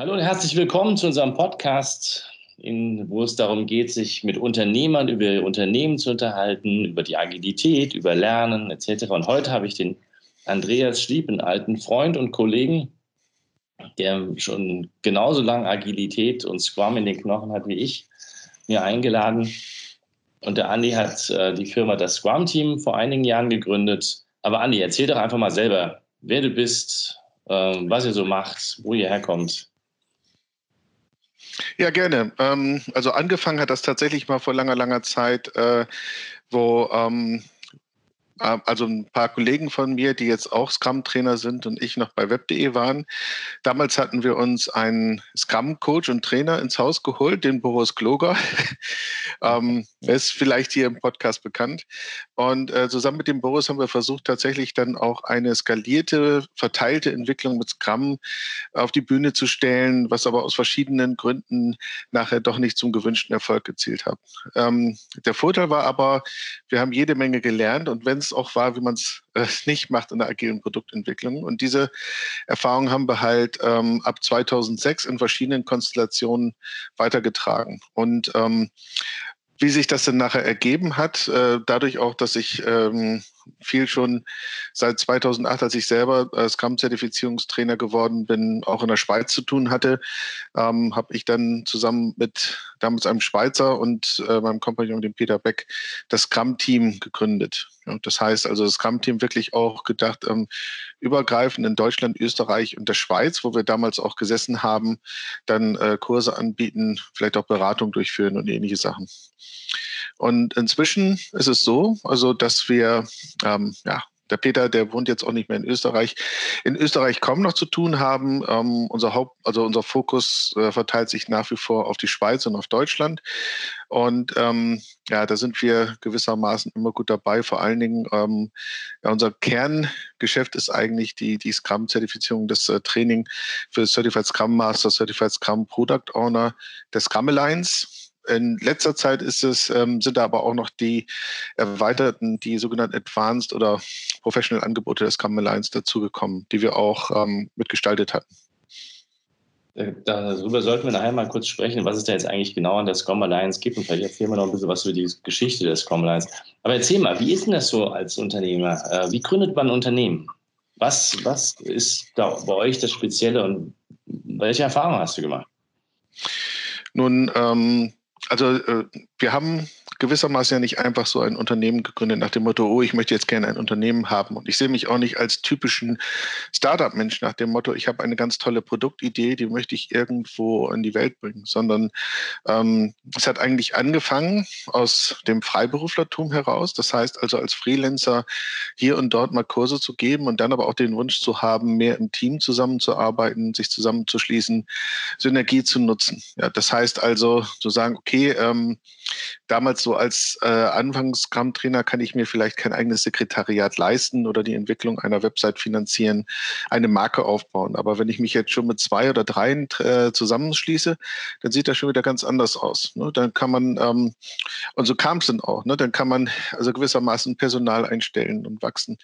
Hallo und herzlich willkommen zu unserem Podcast, in, wo es darum geht, sich mit Unternehmern über Unternehmen zu unterhalten, über die Agilität, über Lernen etc. Und heute habe ich den Andreas Schlieb, einen alten Freund und Kollegen, der schon genauso lange Agilität und Scrum in den Knochen hat wie ich, mir eingeladen. Und der Andi hat äh, die Firma das Scrum Team vor einigen Jahren gegründet. Aber Andi, erzähl doch einfach mal selber, wer du bist, äh, was ihr so macht, wo ihr herkommt. Ja, gerne. Ähm, also angefangen hat das tatsächlich mal vor langer, langer Zeit, äh, wo ähm, äh, also ein paar Kollegen von mir, die jetzt auch Scrum-Trainer sind und ich noch bei web.de waren. Damals hatten wir uns einen Scrum-Coach und Trainer ins Haus geholt, den Boris Kloger. ähm, er ist vielleicht hier im Podcast bekannt. Und äh, zusammen mit dem Boris haben wir versucht, tatsächlich dann auch eine skalierte, verteilte Entwicklung mit Scrum auf die Bühne zu stellen, was aber aus verschiedenen Gründen nachher doch nicht zum gewünschten Erfolg gezielt hat. Ähm, der Vorteil war aber, wir haben jede Menge gelernt und wenn es auch war, wie man es äh, nicht macht in der agilen Produktentwicklung. Und diese Erfahrung haben wir halt ähm, ab 2006 in verschiedenen Konstellationen weitergetragen. Und ähm, wie sich das denn nachher ergeben hat, äh, dadurch auch, dass ich ähm, viel schon seit 2008, als ich selber Scrum-Zertifizierungstrainer geworden bin, auch in der Schweiz zu tun hatte, ähm, habe ich dann zusammen mit damals einem Schweizer und äh, meinem Kompagnon, dem Peter Beck, das Scrum-Team gegründet. Ja, das heißt also, das Scrum-Team wirklich auch gedacht, ähm, übergreifend in Deutschland, Österreich und der Schweiz, wo wir damals auch gesessen haben, dann äh, Kurse anbieten, vielleicht auch Beratung durchführen und ähnliche Sachen. Und inzwischen ist es so, also dass wir ähm, ja, der Peter, der wohnt jetzt auch nicht mehr in Österreich, in Österreich kaum noch zu tun haben. Ähm, unser Haupt, also unser Fokus äh, verteilt sich nach wie vor auf die Schweiz und auf Deutschland. Und ähm, ja, da sind wir gewissermaßen immer gut dabei. Vor allen Dingen, ähm, ja, unser Kerngeschäft ist eigentlich die, die Scrum-Zertifizierung, das äh, Training für Certified Scrum Master, Certified Scrum Product Owner der Scrum Alliance. In letzter Zeit ist es, ähm, sind da aber auch noch die erweiterten, die sogenannten Advanced oder Professional Angebote des Scrum Alliance dazugekommen, die wir auch ähm, mitgestaltet hatten. Äh, darüber sollten wir nachher mal kurz sprechen, was es da jetzt eigentlich genau an der Scrum Alliance gibt. Und vielleicht erzählen wir noch ein bisschen was über die Geschichte der Scrum Alliance. Aber erzähl mal, wie ist denn das so als Unternehmer? Äh, wie gründet man ein Unternehmen? Was, was ist da bei euch das Spezielle und welche Erfahrungen hast du gemacht? Nun, ähm, also äh, wir haben gewissermaßen ja nicht einfach so ein Unternehmen gegründet nach dem Motto, oh, ich möchte jetzt gerne ein Unternehmen haben. Und ich sehe mich auch nicht als typischen Startup-Mensch nach dem Motto, ich habe eine ganz tolle Produktidee, die möchte ich irgendwo in die Welt bringen, sondern ähm, es hat eigentlich angefangen aus dem Freiberuflertum heraus. Das heißt also als Freelancer hier und dort mal Kurse zu geben und dann aber auch den Wunsch zu haben, mehr im Team zusammenzuarbeiten, sich zusammenzuschließen, Synergie zu nutzen. Ja, das heißt also zu sagen, okay, ähm, damals so als äh, Anfangs-Scrum-Trainer kann ich mir vielleicht kein eigenes Sekretariat leisten oder die Entwicklung einer Website finanzieren, eine Marke aufbauen. Aber wenn ich mich jetzt schon mit zwei oder dreien äh, zusammenschließe, dann sieht das schon wieder ganz anders aus. Ne? Dann kann man, ähm, und so kam es dann auch, ne? dann kann man also gewissermaßen Personal einstellen und wachsen.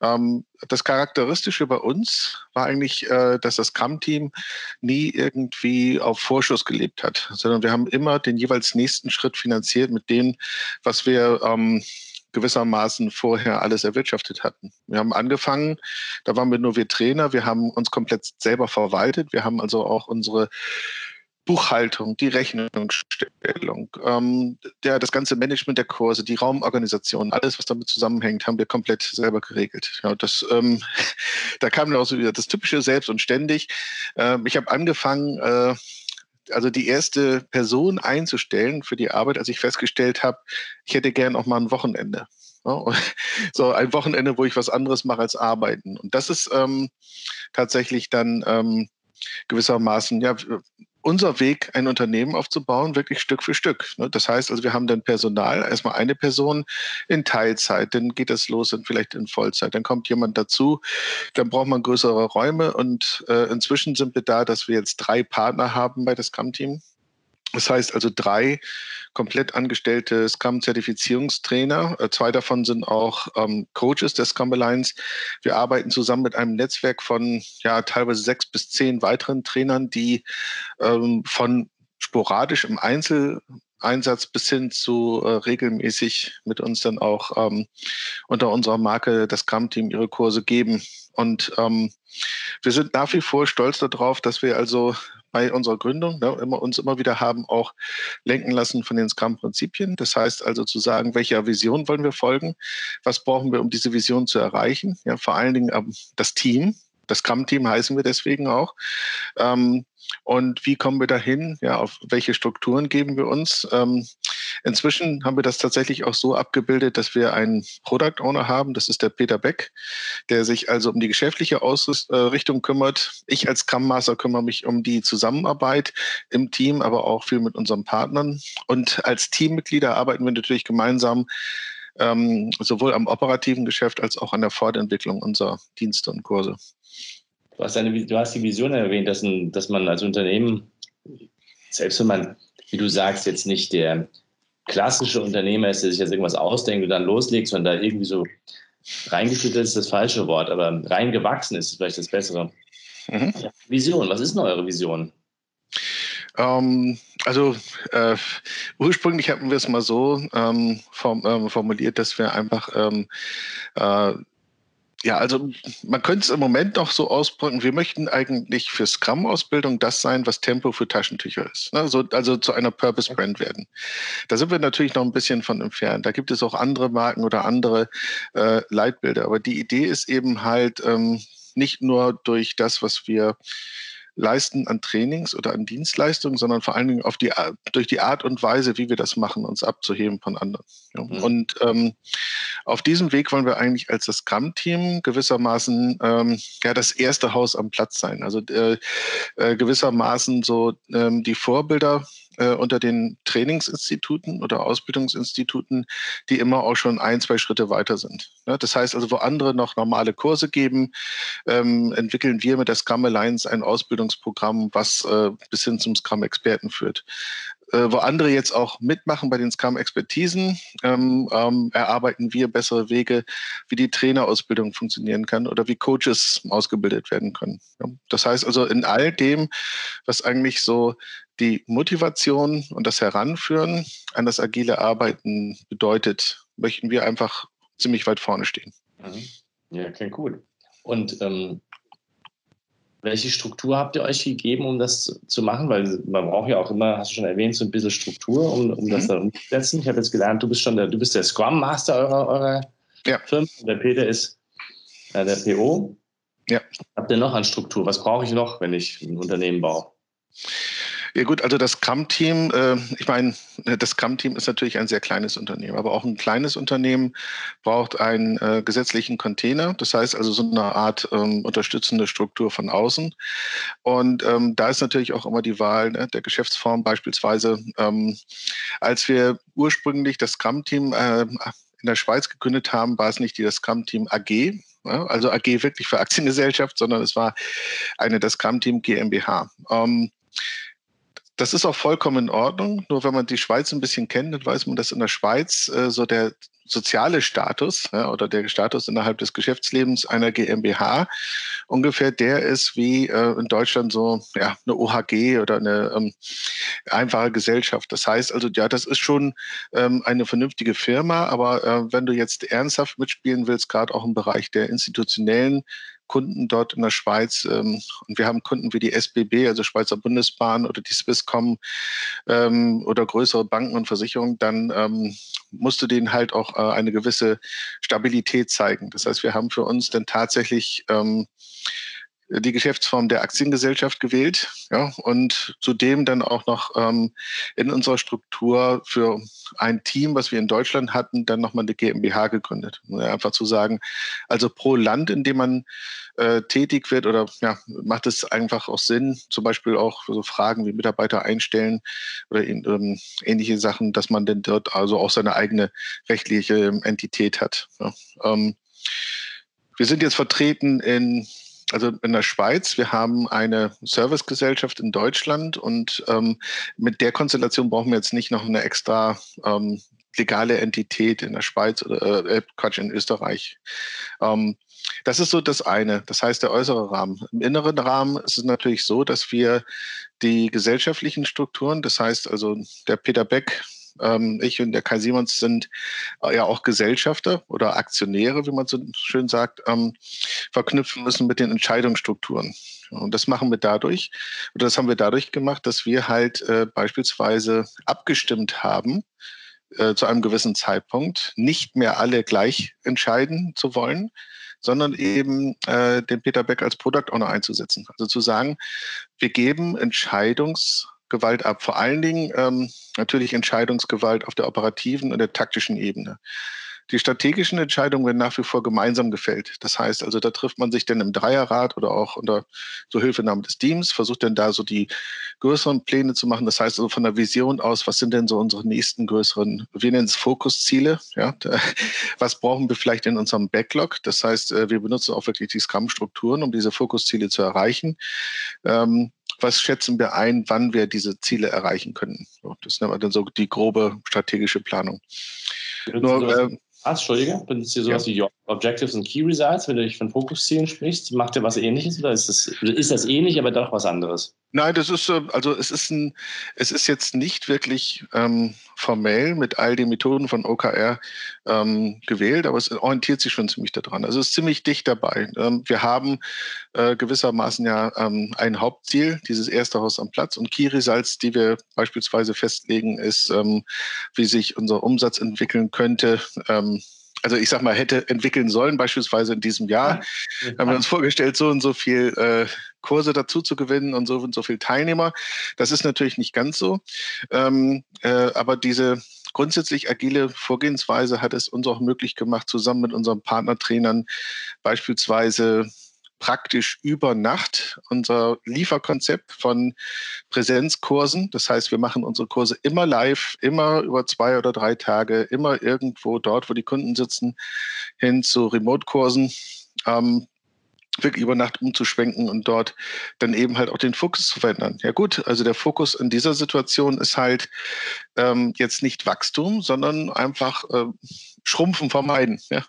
Ähm, das Charakteristische bei uns war eigentlich, äh, dass das Scrum-Team nie irgendwie auf Vorschuss gelebt hat, sondern wir haben immer den jeweils nächsten Schritt finanziert mit dem, was wir ähm, gewissermaßen vorher alles erwirtschaftet hatten. Wir haben angefangen, da waren wir nur wir Trainer, wir haben uns komplett selber verwaltet, wir haben also auch unsere Buchhaltung, die Rechnungsstellung, ähm, der, das ganze Management der Kurse, die Raumorganisation, alles, was damit zusammenhängt, haben wir komplett selber geregelt. Ja, das, ähm, da kam dann auch so wieder das typische Selbst und ständig. Ähm, ich habe angefangen, äh, also die erste Person einzustellen für die Arbeit, als ich festgestellt habe, ich hätte gern auch mal ein Wochenende. So ein Wochenende, wo ich was anderes mache als arbeiten. Und das ist ähm, tatsächlich dann ähm, gewissermaßen, ja, unser Weg, ein Unternehmen aufzubauen, wirklich Stück für Stück. Ne? Das heißt also, wir haben dann Personal, erstmal eine Person in Teilzeit, dann geht das los und vielleicht in Vollzeit, dann kommt jemand dazu, dann braucht man größere Räume und äh, inzwischen sind wir da, dass wir jetzt drei Partner haben bei das Scrum-Team Das heißt also drei komplett angestellte Scrum-Zertifizierungstrainer. Äh, zwei davon sind auch ähm, Coaches der Scrum Alliance. Wir arbeiten zusammen mit einem Netzwerk von ja teilweise sechs bis zehn weiteren Trainern, die ähm, von sporadisch im Einzeleinsatz bis hin zu äh, regelmäßig mit uns dann auch ähm, unter unserer Marke das Scrum-Team ihre Kurse geben. Und ähm, wir sind nach wie vor stolz darauf, dass wir also bei unserer Gründung ne, immer, uns immer wieder haben auch lenken lassen von den Scrum-Prinzipien. Das heißt also zu sagen, welcher Vision wollen wir folgen? Was brauchen wir, um diese Vision zu erreichen? Ja, vor allen Dingen ähm, das Team. Das Scrum-Team heißen wir deswegen auch. Ähm, und wie kommen wir dahin? Ja, auf welche Strukturen geben wir uns? Ähm, inzwischen haben wir das tatsächlich auch so abgebildet, dass wir einen Product Owner haben. Das ist der Peter Beck, der sich also um die geschäftliche Ausrichtung kümmert. Ich als Scrum Master kümmere mich um die Zusammenarbeit im Team, aber auch viel mit unseren Partnern. Und als Teammitglieder arbeiten wir natürlich gemeinsam ähm, sowohl am operativen Geschäft als auch an der Fortentwicklung unserer Dienste und Kurse. Du hast, eine, du hast die Vision erwähnt, dass, ein, dass man als Unternehmen, selbst wenn man, wie du sagst, jetzt nicht der klassische Unternehmer ist, der sich jetzt irgendwas ausdenkt und dann loslegt, sondern da irgendwie so reingeschüttet ist das falsche Wort, aber reingewachsen ist vielleicht das bessere. Mhm. Vision, was ist denn eure Vision? Ähm, also äh, ursprünglich hatten wir es mal so ähm, form, ähm, formuliert, dass wir einfach ähm, äh, ja, also man könnte es im Moment noch so ausdrücken, wir möchten eigentlich für Scrum-Ausbildung das sein, was Tempo für Taschentücher ist. Ne? So, also zu einer Purpose-Brand werden. Da sind wir natürlich noch ein bisschen von entfernt. Da gibt es auch andere Marken oder andere äh, Leitbilder. Aber die Idee ist eben halt ähm, nicht nur durch das, was wir leisten an Trainings oder an Dienstleistungen, sondern vor allen Dingen auf die, durch die Art und Weise, wie wir das machen, uns abzuheben von anderen. Ja. Mhm. Und ähm, auf diesem Weg wollen wir eigentlich als das Scrum-Team gewissermaßen ähm, ja das erste Haus am Platz sein. Also äh, äh, gewissermaßen so ähm, die Vorbilder äh, unter den Trainingsinstituten oder Ausbildungsinstituten, die immer auch schon ein, zwei Schritte weiter sind. Ja, das heißt also, wo andere noch normale Kurse geben, ähm, entwickeln wir mit der Scrum Alliance ein Ausbildungsprogramm, was äh, bis hin zum Scrum-Experten führt äh, wo andere jetzt auch mitmachen bei den Scrum-Expertisen, ähm, ähm, erarbeiten wir bessere Wege, wie die Trainerausbildung funktionieren kann oder wie Coaches ausgebildet werden können. Ja. Das heißt also, in all dem, was eigentlich so die Motivation und das Heranführen an das agile Arbeiten bedeutet, möchten wir einfach ziemlich weit vorne stehen. Mhm. Ja, klingt gut. Und ähm, welche Struktur habt ihr euch gegeben, um das zu machen? Weil man braucht ja auch immer, hast du schon erwähnt, so ein bisschen Struktur, um, um mhm. das dann umzusetzen. Ich habe jetzt gelernt, du bist schon der, du bist der Scrum Master eurer, eurer ja. Firma. Der Peter ist äh, der PO. Ja. Habt ihr noch an Struktur? Was brauche ich noch, wenn ich ein Unternehmen baue? Ja gut, also das Scrum-Team, äh, ich meine, das Scrum-Team ist natürlich ein sehr kleines Unternehmen, aber auch ein kleines Unternehmen braucht einen äh, gesetzlichen Container, das heißt also so eine Art ähm, unterstützende Struktur von außen. Und ähm, da ist natürlich auch immer die Wahl ne, der Geschäftsform beispielsweise. Ähm, als wir ursprünglich das Scrum-Team äh, in der Schweiz gegründet haben, war es nicht die das Scrum-Team AG, also AG wirklich für Aktiengesellschaft, sondern es war eine das Scrum-Team GmbH. Ähm, das ist auch vollkommen in Ordnung. Nur wenn man die Schweiz ein bisschen kennt, dann weiß man, dass in der Schweiz äh, so der soziale Status ja, oder der Status innerhalb des Geschäftslebens einer GmbH ungefähr der ist wie äh, in Deutschland so ja, eine OHG oder eine ähm, einfache Gesellschaft. Das heißt also, ja, das ist schon ähm, eine vernünftige Firma, aber äh, wenn du jetzt ernsthaft mitspielen willst, gerade auch im Bereich der institutionellen Kunden dort in der Schweiz. Ähm, und wir haben Kunden wie die SBB, also Schweizer Bundesbahn oder die Swisscom ähm, oder größere Banken und Versicherungen, dann ähm, musst du denen halt auch äh, eine gewisse Stabilität zeigen. Das heißt, wir haben für uns dann tatsächlich ähm, die Geschäftsform der Aktiengesellschaft gewählt ja, und zudem dann auch noch ähm, in unserer Struktur für ein Team, was wir in Deutschland hatten, dann nochmal eine GmbH gegründet. Einfach zu sagen, also pro Land, in dem man äh, tätig wird oder ja, macht es einfach auch Sinn, zum Beispiel auch so Fragen wie Mitarbeiter einstellen oder in, ähm, ähnliche Sachen, dass man denn dort also auch seine eigene rechtliche Entität hat. Ja. Ähm, wir sind jetzt vertreten in also in der Schweiz, wir haben eine Servicegesellschaft in Deutschland und ähm, mit der Konstellation brauchen wir jetzt nicht noch eine extra ähm, legale Entität in der Schweiz oder äh, Quatsch, in Österreich. Ähm, das ist so das eine, das heißt der äußere Rahmen. Im inneren Rahmen ist es natürlich so, dass wir die gesellschaftlichen Strukturen, das heißt also der Peter Beck, ähm, ich und der Kai Simons sind äh, ja auch Gesellschafter oder Aktionäre, wie man so schön sagt, ähm, verknüpfen müssen mit den Entscheidungsstrukturen. Und das machen wir dadurch, oder das haben wir dadurch gemacht, dass wir halt äh, beispielsweise abgestimmt haben, äh, zu einem gewissen Zeitpunkt nicht mehr alle gleich entscheiden zu wollen, sondern eben äh, den Peter Beck als Product Owner einzusetzen. Also zu sagen, wir geben Entscheidungsgewalt ab. Vor allen Dingen ähm, natürlich Entscheidungsgewalt auf der operativen und der taktischen Ebene. Die strategischen Entscheidungen werden nach wie vor gemeinsam gefällt. Das heißt also, da trifft man sich dann im Dreierrat oder auch unter so Hilfenahme des Teams, versucht dann da so die größeren Pläne zu machen. Das heißt also von der Vision aus, was sind denn so unsere nächsten größeren, wir nennen es Fokusziele, ja, was brauchen wir vielleicht in unserem Backlog? Das heißt, äh, wir benutzen auch wirklich die Scrum-Strukturen, um diese Fokusziele zu erreichen. Ähm, was schätzen wir ein, wann wir diese Ziele erreichen können? Das nennt man dann so die grobe strategische Planung. Nur, äh, Ah, Entschuldige, benutzt ihr sowas ja. wie Objectives und Key Results, wenn du von Fokuszielen sprichst? Macht ihr was ähnliches oder ist das, ist das ähnlich, aber doch was anderes? Nein, das ist, also es ist ein, es ist jetzt nicht wirklich ähm, formell mit all den Methoden von OKR ähm, gewählt, aber es orientiert sich schon ziemlich daran. Also es ist ziemlich dicht dabei. Ähm, wir haben äh, gewissermaßen ja ähm, ein Hauptziel, dieses erste Haus am Platz und Key Results, die wir beispielsweise festlegen, ist, ähm, wie sich unser Umsatz entwickeln könnte ähm, also ich sag mal, hätte entwickeln sollen, beispielsweise in diesem Jahr. Ja. Haben wir uns vorgestellt, so und so viel äh, Kurse dazu zu gewinnen und so und so viel Teilnehmer. Das ist natürlich nicht ganz so. Ähm, äh, aber diese grundsätzlich agile Vorgehensweise hat es uns auch möglich gemacht, zusammen mit unseren Partnertrainern beispielsweise praktisch über Nacht unser Lieferkonzept von Präsenzkursen. Das heißt, wir machen unsere Kurse immer live, immer über zwei oder drei Tage, immer irgendwo dort, wo die Kunden sitzen, hin zu Remote-Kursen. Ähm, wirklich über Nacht umzuschwenken und dort dann eben halt auch den Fokus zu verändern. Ja gut, also der Fokus in dieser Situation ist halt ähm, jetzt nicht Wachstum, sondern einfach äh, Schrumpfen vermeiden. Ja?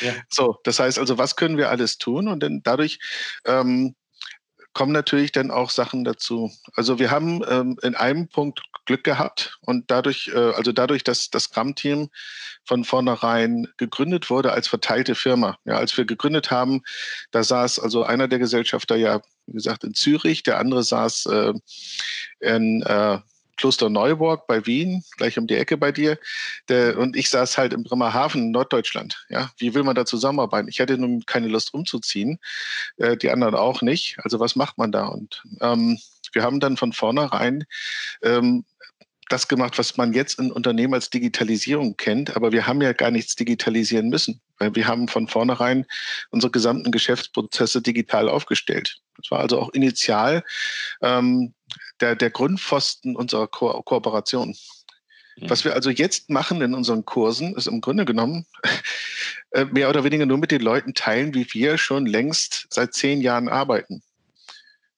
ja? So, das heißt also, was können wir alles tun? Und dann dadurch ähm, kommen natürlich dann auch Sachen dazu. Also wir haben ähm, in einem Punkt Glück gehabt und dadurch, äh, also dadurch, dass das Scrum-Team von vornherein gegründet wurde als verteilte Firma. Ja, als wir gegründet haben, da saß also einer der Gesellschafter ja, wie gesagt, in Zürich, der andere saß äh, in äh, Kloster Neuburg bei Wien, gleich um die Ecke bei dir. Der, und ich saß halt im Bremerhaven in Norddeutschland. Ja, wie will man da zusammenarbeiten? Ich hatte nun keine Lust umzuziehen, äh, die anderen auch nicht. Also was macht man da? Und ähm, wir haben dann von vornherein ähm, das gemacht, was man jetzt in Unternehmen als Digitalisierung kennt, aber wir haben ja gar nichts digitalisieren müssen, weil wir haben von vornherein unsere gesamten Geschäftsprozesse digital aufgestellt. Das war also auch initial ähm, der, der Grundpfosten unserer Ko Kooperation. Mhm. Was wir also jetzt machen in unseren Kursen, ist im Grunde genommen äh, mehr oder weniger nur mit den Leuten teilen, wie wir schon längst seit zehn Jahren arbeiten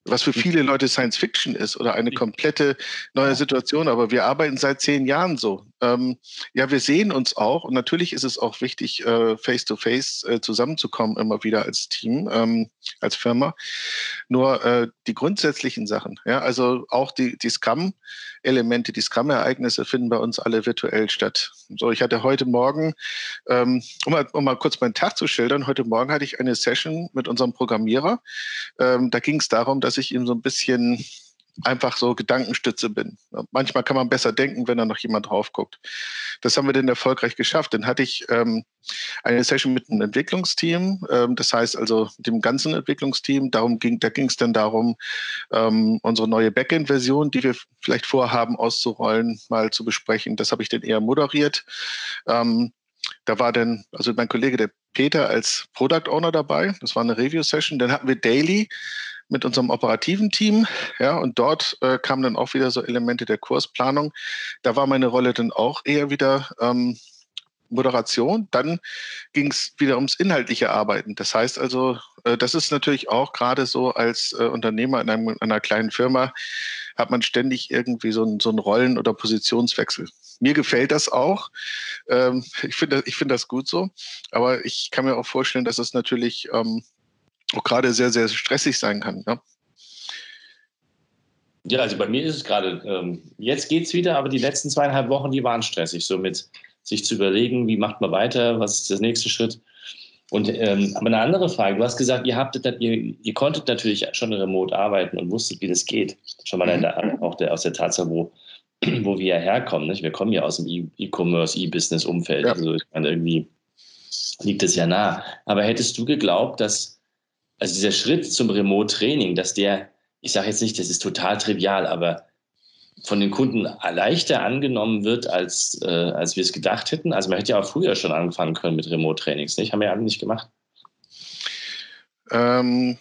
was für viele Leute Science Fiction ist oder eine komplette neue Situation. Aber wir arbeiten seit zehn Jahren so. Ähm, ja, wir sehen uns auch und natürlich ist es auch wichtig, äh, face to face äh, zusammenzukommen, immer wieder als Team, ähm, als Firma. Nur äh, die grundsätzlichen Sachen, ja, also auch die, die Scrum-Elemente, die Scrum-Ereignisse finden bei uns alle virtuell statt. So, ich hatte heute Morgen, ähm, um, mal, um mal kurz meinen Tag zu schildern, heute Morgen hatte ich eine Session mit unserem Programmierer. Ähm, da ging es darum, dass ich ihm so ein bisschen einfach so Gedankenstütze bin. Manchmal kann man besser denken, wenn da noch jemand drauf guckt. Das haben wir denn erfolgreich geschafft. Dann hatte ich ähm, eine Session mit einem Entwicklungsteam, ähm, das heißt also dem ganzen Entwicklungsteam. Darum ging, da ging es dann darum, ähm, unsere neue Backend-Version, die wir vielleicht vorhaben auszurollen, mal zu besprechen. Das habe ich dann eher moderiert. Ähm, da war dann, also mein Kollege, der Peter, als Product Owner dabei. Das war eine Review-Session. Dann hatten wir Daily mit unserem operativen Team. Ja, und dort äh, kamen dann auch wieder so Elemente der Kursplanung. Da war meine Rolle dann auch eher wieder ähm, Moderation. Dann ging es wieder ums inhaltliche Arbeiten. Das heißt also, das ist natürlich auch gerade so als äh, Unternehmer in, einem, einer kleinen Firma, hat man ständig irgendwie so einen, so einen Rollen- oder Positionswechsel. Mir gefällt das auch. Ähm, ich finde ich finde das gut so. Aber ich kann mir auch vorstellen, dass es natürlich ähm, auch gerade sehr, sehr stressig sein kann. Ja? Ja, also bei mir ist es gerade, ähm, jetzt geht es wieder, aber die letzten zweieinhalb Wochen, die waren stressig, so mit sich zu überlegen, wie macht man weiter, was ist der nächste Schritt. Und ähm, aber eine andere Frage, du hast gesagt, ihr, habt, ihr, ihr konntet natürlich schon remote arbeiten und wusstet, wie das geht. Schon mal der, auch der, aus der Tatsache, wo, wo wir herkommen. Nicht? Wir kommen ja aus dem E-Commerce, E-Business-Umfeld. Ja. Also ich meine, irgendwie liegt es ja nah. Aber hättest du geglaubt, dass also dieser Schritt zum Remote-Training, dass der ich sage jetzt nicht, das ist total trivial, aber von den Kunden leichter angenommen wird, als, äh, als wir es gedacht hätten. Also man hätte ja auch früher schon angefangen können mit Remote-Trainings, nicht? Haben wir ja alle nicht gemacht. Ähm,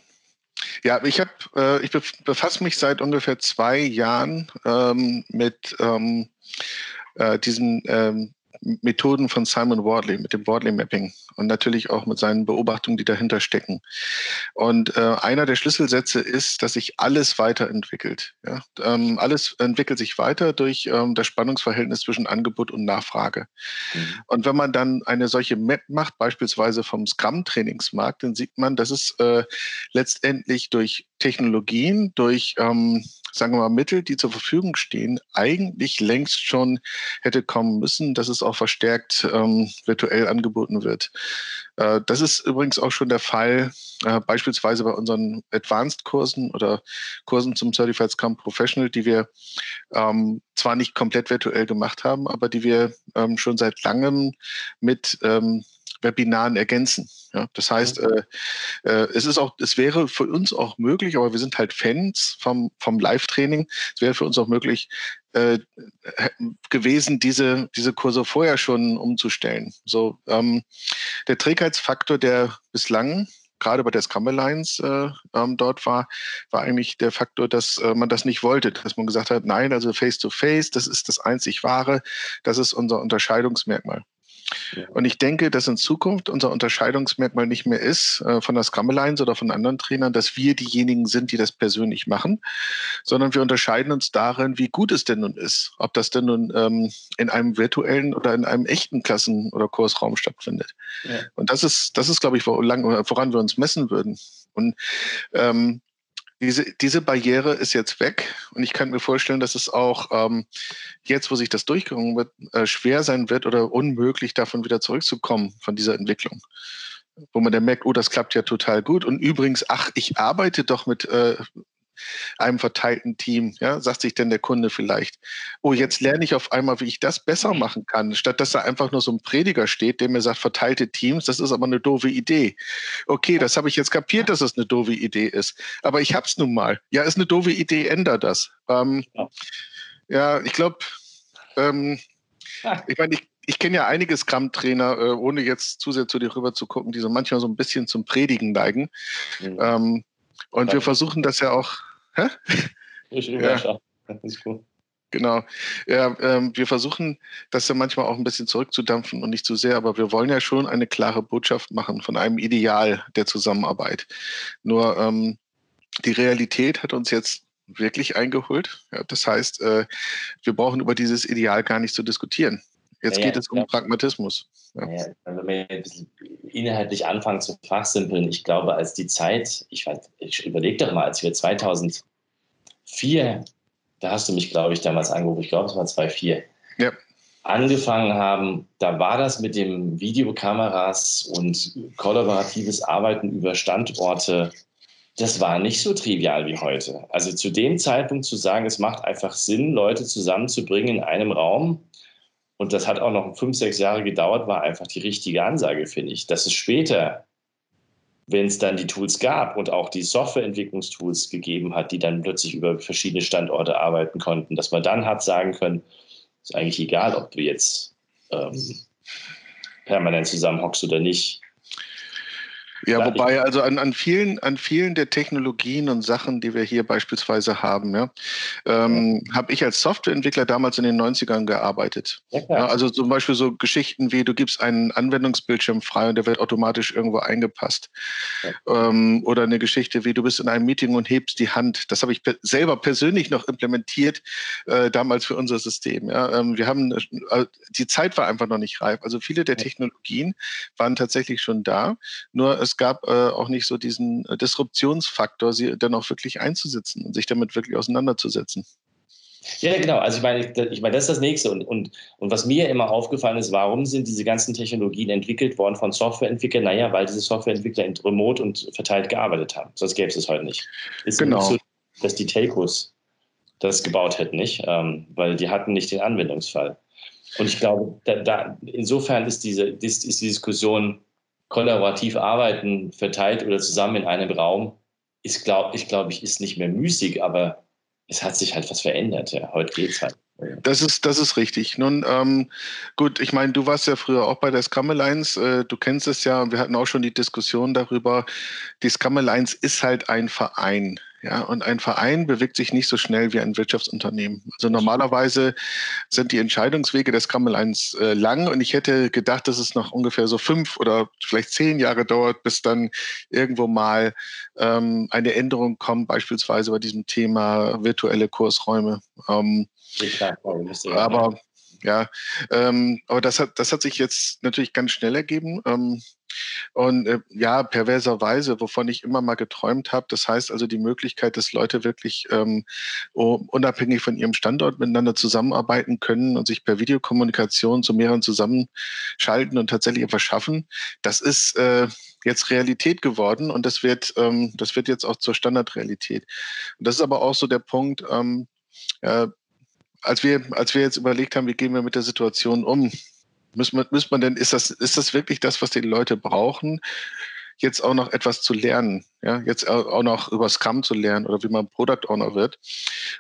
ja, ich habe, äh, ich befasse mich seit ungefähr zwei Jahren ähm, mit ähm, äh, diesen ähm, Methoden von Simon Wardley, mit dem Wardley Mapping und natürlich auch mit seinen Beobachtungen, die dahinter stecken. Und äh, einer der Schlüsselsätze ist, dass sich alles weiterentwickelt. Ja? Ähm, alles entwickelt sich weiter durch ähm, das Spannungsverhältnis zwischen Angebot und Nachfrage. Mhm. Und wenn man dann eine solche Map macht, beispielsweise vom Scrum-Trainingsmarkt, dann sieht man, dass es äh, letztendlich durch Technologien, durch ähm, sagen wir mal, Mittel, die zur Verfügung stehen, eigentlich längst schon hätte kommen müssen, dass es auch verstärkt ähm, virtuell angeboten wird. Äh, das ist übrigens auch schon der Fall, äh, beispielsweise bei unseren Advanced-Kursen oder Kursen zum Certified Scrum Professional, die wir ähm, zwar nicht komplett virtuell gemacht haben, aber die wir ähm, schon seit langem mit ähm, Webinaren ergänzen. Ja, das heißt, äh, äh, es ist auch, es wäre für uns auch möglich, aber wir sind halt Fans vom, vom Live-Training. Es wäre für uns auch möglich äh, gewesen, diese, diese Kurse vorher schon umzustellen. So, ähm, der Trägheitsfaktor, der bislang gerade bei der Scrum Alliance äh, ähm, dort war, war eigentlich der Faktor, dass äh, man das nicht wollte, dass man gesagt hat, nein, also Face-to-Face, -face, das ist das einzig Wahre, das ist unser Unterscheidungsmerkmal. Und ich denke, dass in Zukunft unser Unterscheidungsmerkmal nicht mehr ist äh, von der Scrum Alliance oder von anderen Trainern, dass wir diejenigen sind, die das persönlich machen, sondern wir unterscheiden uns darin, wie gut es denn nun ist. Ob das denn nun ähm, in einem virtuellen oder in einem echten Klassen- oder Kursraum stattfindet. Ja. Und das ist, das ist, glaube ich, woran wir uns messen würden. Und ähm, diese, diese Barriere ist jetzt weg und ich kann mir vorstellen, dass es auch ähm, jetzt, wo sich das durchgegangen wird, äh, schwer sein wird oder unmöglich davon wieder zurückzukommen von dieser Entwicklung. Wo man dann merkt, oh, das klappt ja total gut. Und übrigens, ach, ich arbeite doch mit äh, einem verteilten Team, ja, sagt sich denn der Kunde vielleicht, oh, jetzt lerne ich auf einmal, wie ich das besser machen kann, statt dass da einfach nur so ein Prediger steht, der mir sagt, verteilte Teams, das ist aber eine doofe Idee. Okay, das habe ich jetzt kapiert, dass das eine doofe Idee ist, aber ich habe es nun mal. Ja, ist eine doofe Idee, ändere das. Ähm, ja. ich glaube, ähm, ich meine, ich, ich kenne ja einige Scrum-Trainer, äh, ohne jetzt zu sehr zu dir rüber zu gucken, die so manchmal so ein bisschen zum Predigen neigen. Mhm. Ähm, und wir versuchen das ja auch Hä? Ich ja. Das ist cool. Genau. Ja, ähm, wir versuchen das ja manchmal auch ein bisschen zurückzudampfen und nicht zu sehr, aber wir wollen ja schon eine klare Botschaft machen von einem Ideal der Zusammenarbeit. Nur ähm, die Realität hat uns jetzt wirklich eingeholt. Ja, das heißt, äh, wir brauchen über dieses Ideal gar nicht zu diskutieren. Jetzt ja, geht es um Pragmatismus. Ja. wenn wir jetzt inhaltlich anfangen zu fachsimpeln, ich glaube, als die Zeit, ich, ich überlege doch mal, als wir 2000 2004, da hast du mich, glaube ich, damals angerufen, ich glaube, es war 2004, ja. angefangen haben, da war das mit den Videokameras und kollaboratives Arbeiten über Standorte, das war nicht so trivial wie heute. Also zu dem Zeitpunkt zu sagen, es macht einfach Sinn, Leute zusammenzubringen in einem Raum, und das hat auch noch fünf, sechs Jahre gedauert, war einfach die richtige Ansage, finde ich. Dass es später wenn es dann die Tools gab und auch die Softwareentwicklungstools gegeben hat, die dann plötzlich über verschiedene Standorte arbeiten konnten, dass man dann hat sagen können, ist eigentlich egal, ob du jetzt ähm, permanent zusammenhockst oder nicht. Ja, wobei also an, an, vielen, an vielen der Technologien und Sachen, die wir hier beispielsweise haben, ja, ähm, ja. habe ich als Softwareentwickler damals in den 90ern gearbeitet. Ja, ja, also zum Beispiel so Geschichten wie, du gibst einen Anwendungsbildschirm frei und der wird automatisch irgendwo eingepasst. Ähm, oder eine Geschichte wie, du bist in einem Meeting und hebst die Hand. Das habe ich pe selber persönlich noch implementiert, äh, damals für unser System. Ja. Ähm, wir haben, äh, die Zeit war einfach noch nicht reif. Also viele der Technologien waren tatsächlich schon da, nur es gab äh, auch nicht so diesen äh, Disruptionsfaktor, sie dann auch wirklich einzusetzen und sich damit wirklich auseinanderzusetzen. Ja, genau. Also ich meine, ich meine, das ist das Nächste. Und, und, und was mir immer aufgefallen ist, warum sind diese ganzen Technologien entwickelt worden von Softwareentwicklern? Naja, weil diese Softwareentwickler in remote und verteilt gearbeitet haben. Sonst gäbe es es heute nicht. Ist genau. nicht so, dass die Telcos das gebaut hätten, nicht? Ähm, weil die hatten nicht den Anwendungsfall. Und ich glaube, da, da, insofern ist diese, ist, ist die Diskussion kollaborativ arbeiten, verteilt oder zusammen in einem Raum, ist, glaube ich, glaube ist nicht mehr müßig, aber es hat sich halt was verändert. Ja. Heute geht es halt. Das ist, das ist richtig. Nun, ähm, gut, ich meine, du warst ja früher auch bei der Scrum Alliance, äh, du kennst es ja, und wir hatten auch schon die Diskussion darüber. Die Scrum Alliance ist halt ein Verein. Ja, und ein Verein bewegt sich nicht so schnell wie ein Wirtschaftsunternehmen. Also normalerweise sind die Entscheidungswege des Alliance äh, lang und ich hätte gedacht, dass es noch ungefähr so fünf oder vielleicht zehn Jahre dauert, bis dann irgendwo mal ähm, eine Änderung kommt, beispielsweise bei diesem Thema virtuelle Kursräume. Ähm, aber ja, ähm, aber das hat, das hat sich jetzt natürlich ganz schnell ergeben. Ähm, und äh, ja, perverserweise, wovon ich immer mal geträumt habe, das heißt also die Möglichkeit, dass Leute wirklich ähm, unabhängig von ihrem Standort miteinander zusammenarbeiten können und sich per Videokommunikation zu mehreren zusammenschalten und tatsächlich etwas schaffen, das ist äh, jetzt Realität geworden und das wird, ähm, das wird jetzt auch zur Standardrealität. Und das ist aber auch so der Punkt, ähm, äh, als wir, als wir jetzt überlegt haben, wie gehen wir mit der Situation um, muss man, muss man denn, ist das, ist das wirklich das, was die Leute brauchen? Jetzt auch noch etwas zu lernen, ja, jetzt auch noch über Scrum zu lernen oder wie man Product Owner wird.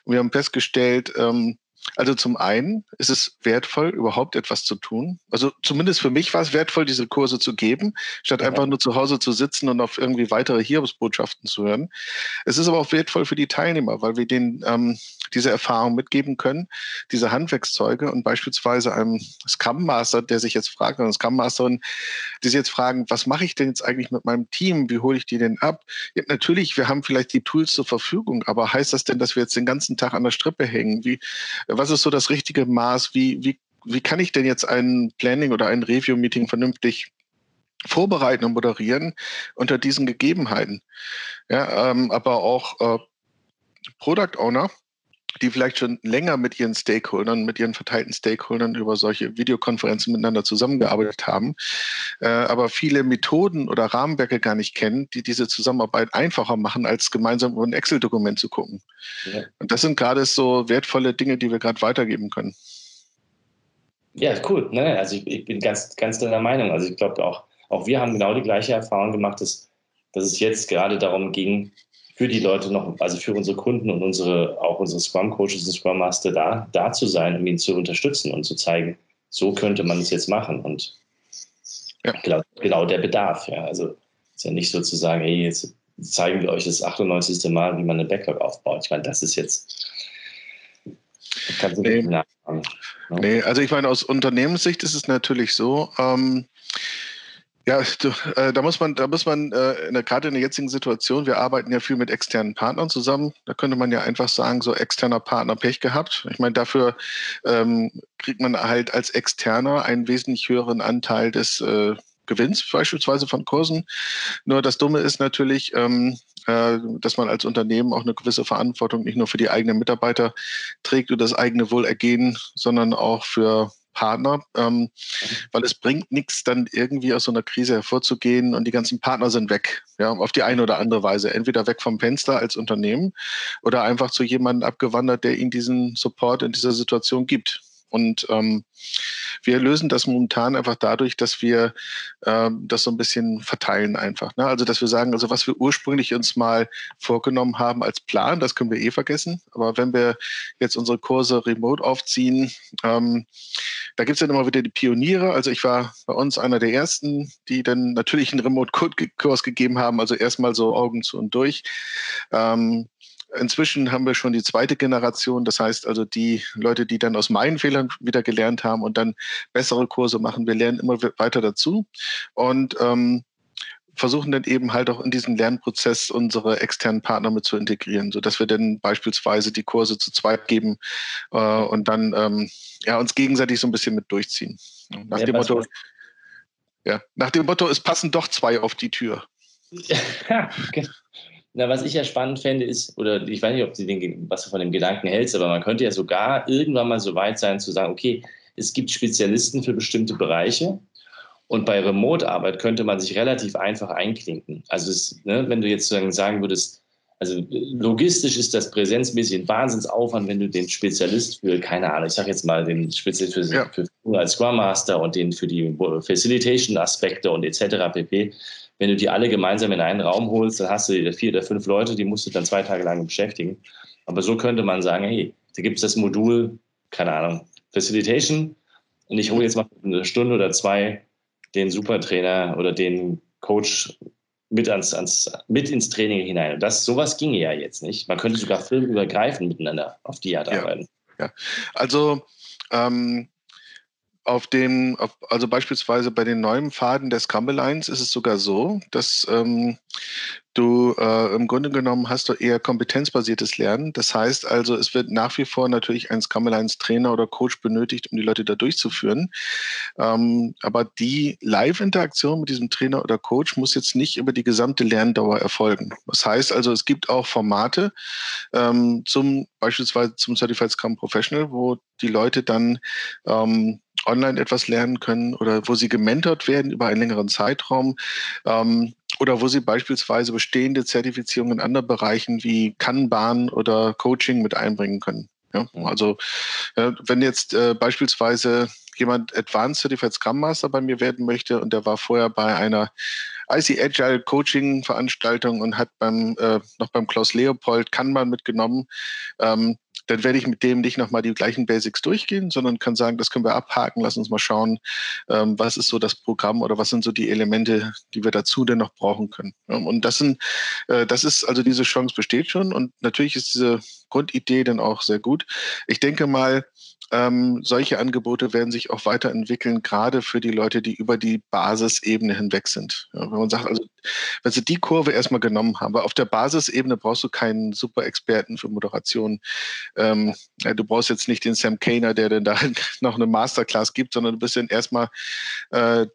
Und wir haben festgestellt, ähm, also zum einen ist es wertvoll, überhaupt etwas zu tun. Also zumindest für mich war es wertvoll, diese Kurse zu geben, statt ja. einfach nur zu Hause zu sitzen und auf irgendwie weitere Hiobsbotschaften zu hören. Es ist aber auch wertvoll für die Teilnehmer, weil wir denen ähm, diese Erfahrung mitgeben können, diese Handwerkszeuge und beispielsweise einem Scrum Master, der sich jetzt fragt, eine Scrum Masterin, die sich jetzt fragen, was mache ich denn jetzt eigentlich mit meinem Team? Wie hole ich die denn ab? Ja, natürlich, wir haben vielleicht die Tools zur Verfügung, aber heißt das denn, dass wir jetzt den ganzen Tag an der Strippe hängen? Wie, was ist so das richtige Maß? Wie, wie, wie kann ich denn jetzt ein Planning oder ein Review-Meeting vernünftig vorbereiten und moderieren unter diesen Gegebenheiten? Ja, ähm, aber auch äh, Product Owner, die vielleicht schon länger mit ihren Stakeholdern, mit ihren verteilten Stakeholdern über solche Videokonferenzen miteinander zusammengearbeitet haben, äh, aber viele Methoden oder Rahmenwerke gar nicht kennen, die diese Zusammenarbeit einfacher machen, als gemeinsam über ein Excel-Dokument zu gucken. Ja. Und das sind gerade so wertvolle Dinge, die wir gerade weitergeben können. Ja, cool. Ne? Also ich, ich, bin ganz, ganz deiner Meinung. Also ich glaube auch, auch wir haben genau die gleiche Erfahrung gemacht, dass, dass es jetzt gerade darum ging, für die Leute noch, also für unsere Kunden und unsere, auch unsere Scrum Coaches und Scrum Master da, da zu sein, um ihn zu unterstützen und zu zeigen, so könnte man es jetzt machen. Und ja. genau, genau der Bedarf. Ja. Also ist ja nicht so zu sagen, hey, jetzt zeigen wir euch das 98. Mal, wie man eine Backlog aufbaut. Ich meine, das ist jetzt. Nee. Ne? nee, also ich meine, aus Unternehmenssicht ist es natürlich so, ähm, ja, äh, da muss man, da muss man äh, gerade in der jetzigen Situation, wir arbeiten ja viel mit externen Partnern zusammen. Da könnte man ja einfach sagen, so externer Partner Pech gehabt. Ich meine, dafür ähm, kriegt man halt als Externer einen wesentlich höheren Anteil des äh, Gewinns, beispielsweise von Kursen. Nur das Dumme ist natürlich, ähm, äh, dass man als Unternehmen auch eine gewisse Verantwortung nicht nur für die eigenen Mitarbeiter trägt oder das eigene Wohlergehen, sondern auch für Partner, ähm, weil es bringt nichts, dann irgendwie aus so einer Krise hervorzugehen und die ganzen Partner sind weg, ja, auf die eine oder andere Weise. Entweder weg vom Fenster als Unternehmen oder einfach zu jemandem abgewandert, der ihnen diesen Support in dieser Situation gibt. Und ähm, wir lösen das momentan einfach dadurch, dass wir ähm, das so ein bisschen verteilen einfach. Ne? Also dass wir sagen, also was wir ursprünglich uns mal vorgenommen haben als Plan, das können wir eh vergessen. Aber wenn wir jetzt unsere Kurse remote aufziehen, ähm, da gibt es dann immer wieder die Pioniere. Also ich war bei uns einer der ersten, die dann natürlich einen Remote-Kurs gegeben haben, also erstmal so Augen zu und durch. Ähm, Inzwischen haben wir schon die zweite Generation, das heißt also die Leute, die dann aus meinen Fehlern wieder gelernt haben und dann bessere Kurse machen. Wir lernen immer weiter dazu und ähm, versuchen dann eben halt auch in diesen Lernprozess unsere externen Partner mit zu integrieren, sodass wir dann beispielsweise die Kurse zu zweit geben äh, und dann ähm, ja, uns gegenseitig so ein bisschen mit durchziehen. Nach, ja, dem Motto, ja, nach dem Motto, es passen doch zwei auf die Tür. Ja, Na, was ich ja spannend fände, ist, oder ich weiß nicht, ob du den, was du von dem Gedanken hältst, aber man könnte ja sogar irgendwann mal so weit sein zu sagen, okay, es gibt Spezialisten für bestimmte Bereiche und bei Remote-Arbeit könnte man sich relativ einfach einklinken. Also es, ne, wenn du jetzt sagen würdest, also logistisch ist das präsenzmäßig ein Wahnsinnsaufwand, wenn du den Spezialist für, keine Ahnung, ich sage jetzt mal den Spezialist für, ja. für, als Scrum Master und den für die Facilitation-Aspekte und etc. pp wenn du die alle gemeinsam in einen Raum holst, dann hast du vier oder fünf Leute, die musst du dann zwei Tage lang beschäftigen. Aber so könnte man sagen, hey, da gibt es das Modul, keine Ahnung, Facilitation und ich hole jetzt mal eine Stunde oder zwei den Supertrainer oder den Coach mit, ans, ans, mit ins Training hinein. Und das, sowas ginge ja jetzt nicht. Man könnte sogar filmübergreifend miteinander auf die Art ja, arbeiten. Ja, also ähm, auf dem, auf, also beispielsweise bei den neuen Pfaden der Scramble Lines ist es sogar so, dass ähm, du äh, im Grunde genommen hast du eher kompetenzbasiertes Lernen. Das heißt also, es wird nach wie vor natürlich ein Scramble Lines Trainer oder Coach benötigt, um die Leute da durchzuführen. Ähm, aber die Live-Interaktion mit diesem Trainer oder Coach muss jetzt nicht über die gesamte Lerndauer erfolgen. Das heißt also, es gibt auch Formate ähm, zum beispielsweise zum Certified Scrum Professional, wo die Leute dann ähm, online etwas lernen können oder wo sie gementort werden über einen längeren Zeitraum ähm, oder wo sie beispielsweise bestehende Zertifizierungen in anderen Bereichen wie Kanban oder Coaching mit einbringen können. Ja, mhm. also ja, wenn jetzt äh, beispielsweise jemand Advanced Certified Scrum Master bei mir werden möchte und der war vorher bei einer IC Agile Coaching Veranstaltung und hat beim äh, noch beim Klaus Leopold Kanban mitgenommen, ähm, dann werde ich mit dem nicht nochmal die gleichen Basics durchgehen, sondern kann sagen, das können wir abhaken, lass uns mal schauen, ähm, was ist so das Programm oder was sind so die Elemente, die wir dazu denn noch brauchen können. und das sind, äh, das ist, also diese Chance besteht schon und natürlich ist diese Grundidee dann auch sehr gut. Ich denke mal, ähm, solche Angebote werden sich auch weiterentwickeln, gerade für die Leute, die über die Basisebene hinweg sind. Ja, wenn man sagt, also, wenn sie die Kurve erstmal genommen haben, weil auf der Basisebene brauchst du keinen Super-Experten für Moderation. Ähm, ja, du brauchst jetzt nicht den Sam Kainer, der dann da noch eine Masterclass gibt, sondern du bist dann erstmal äh,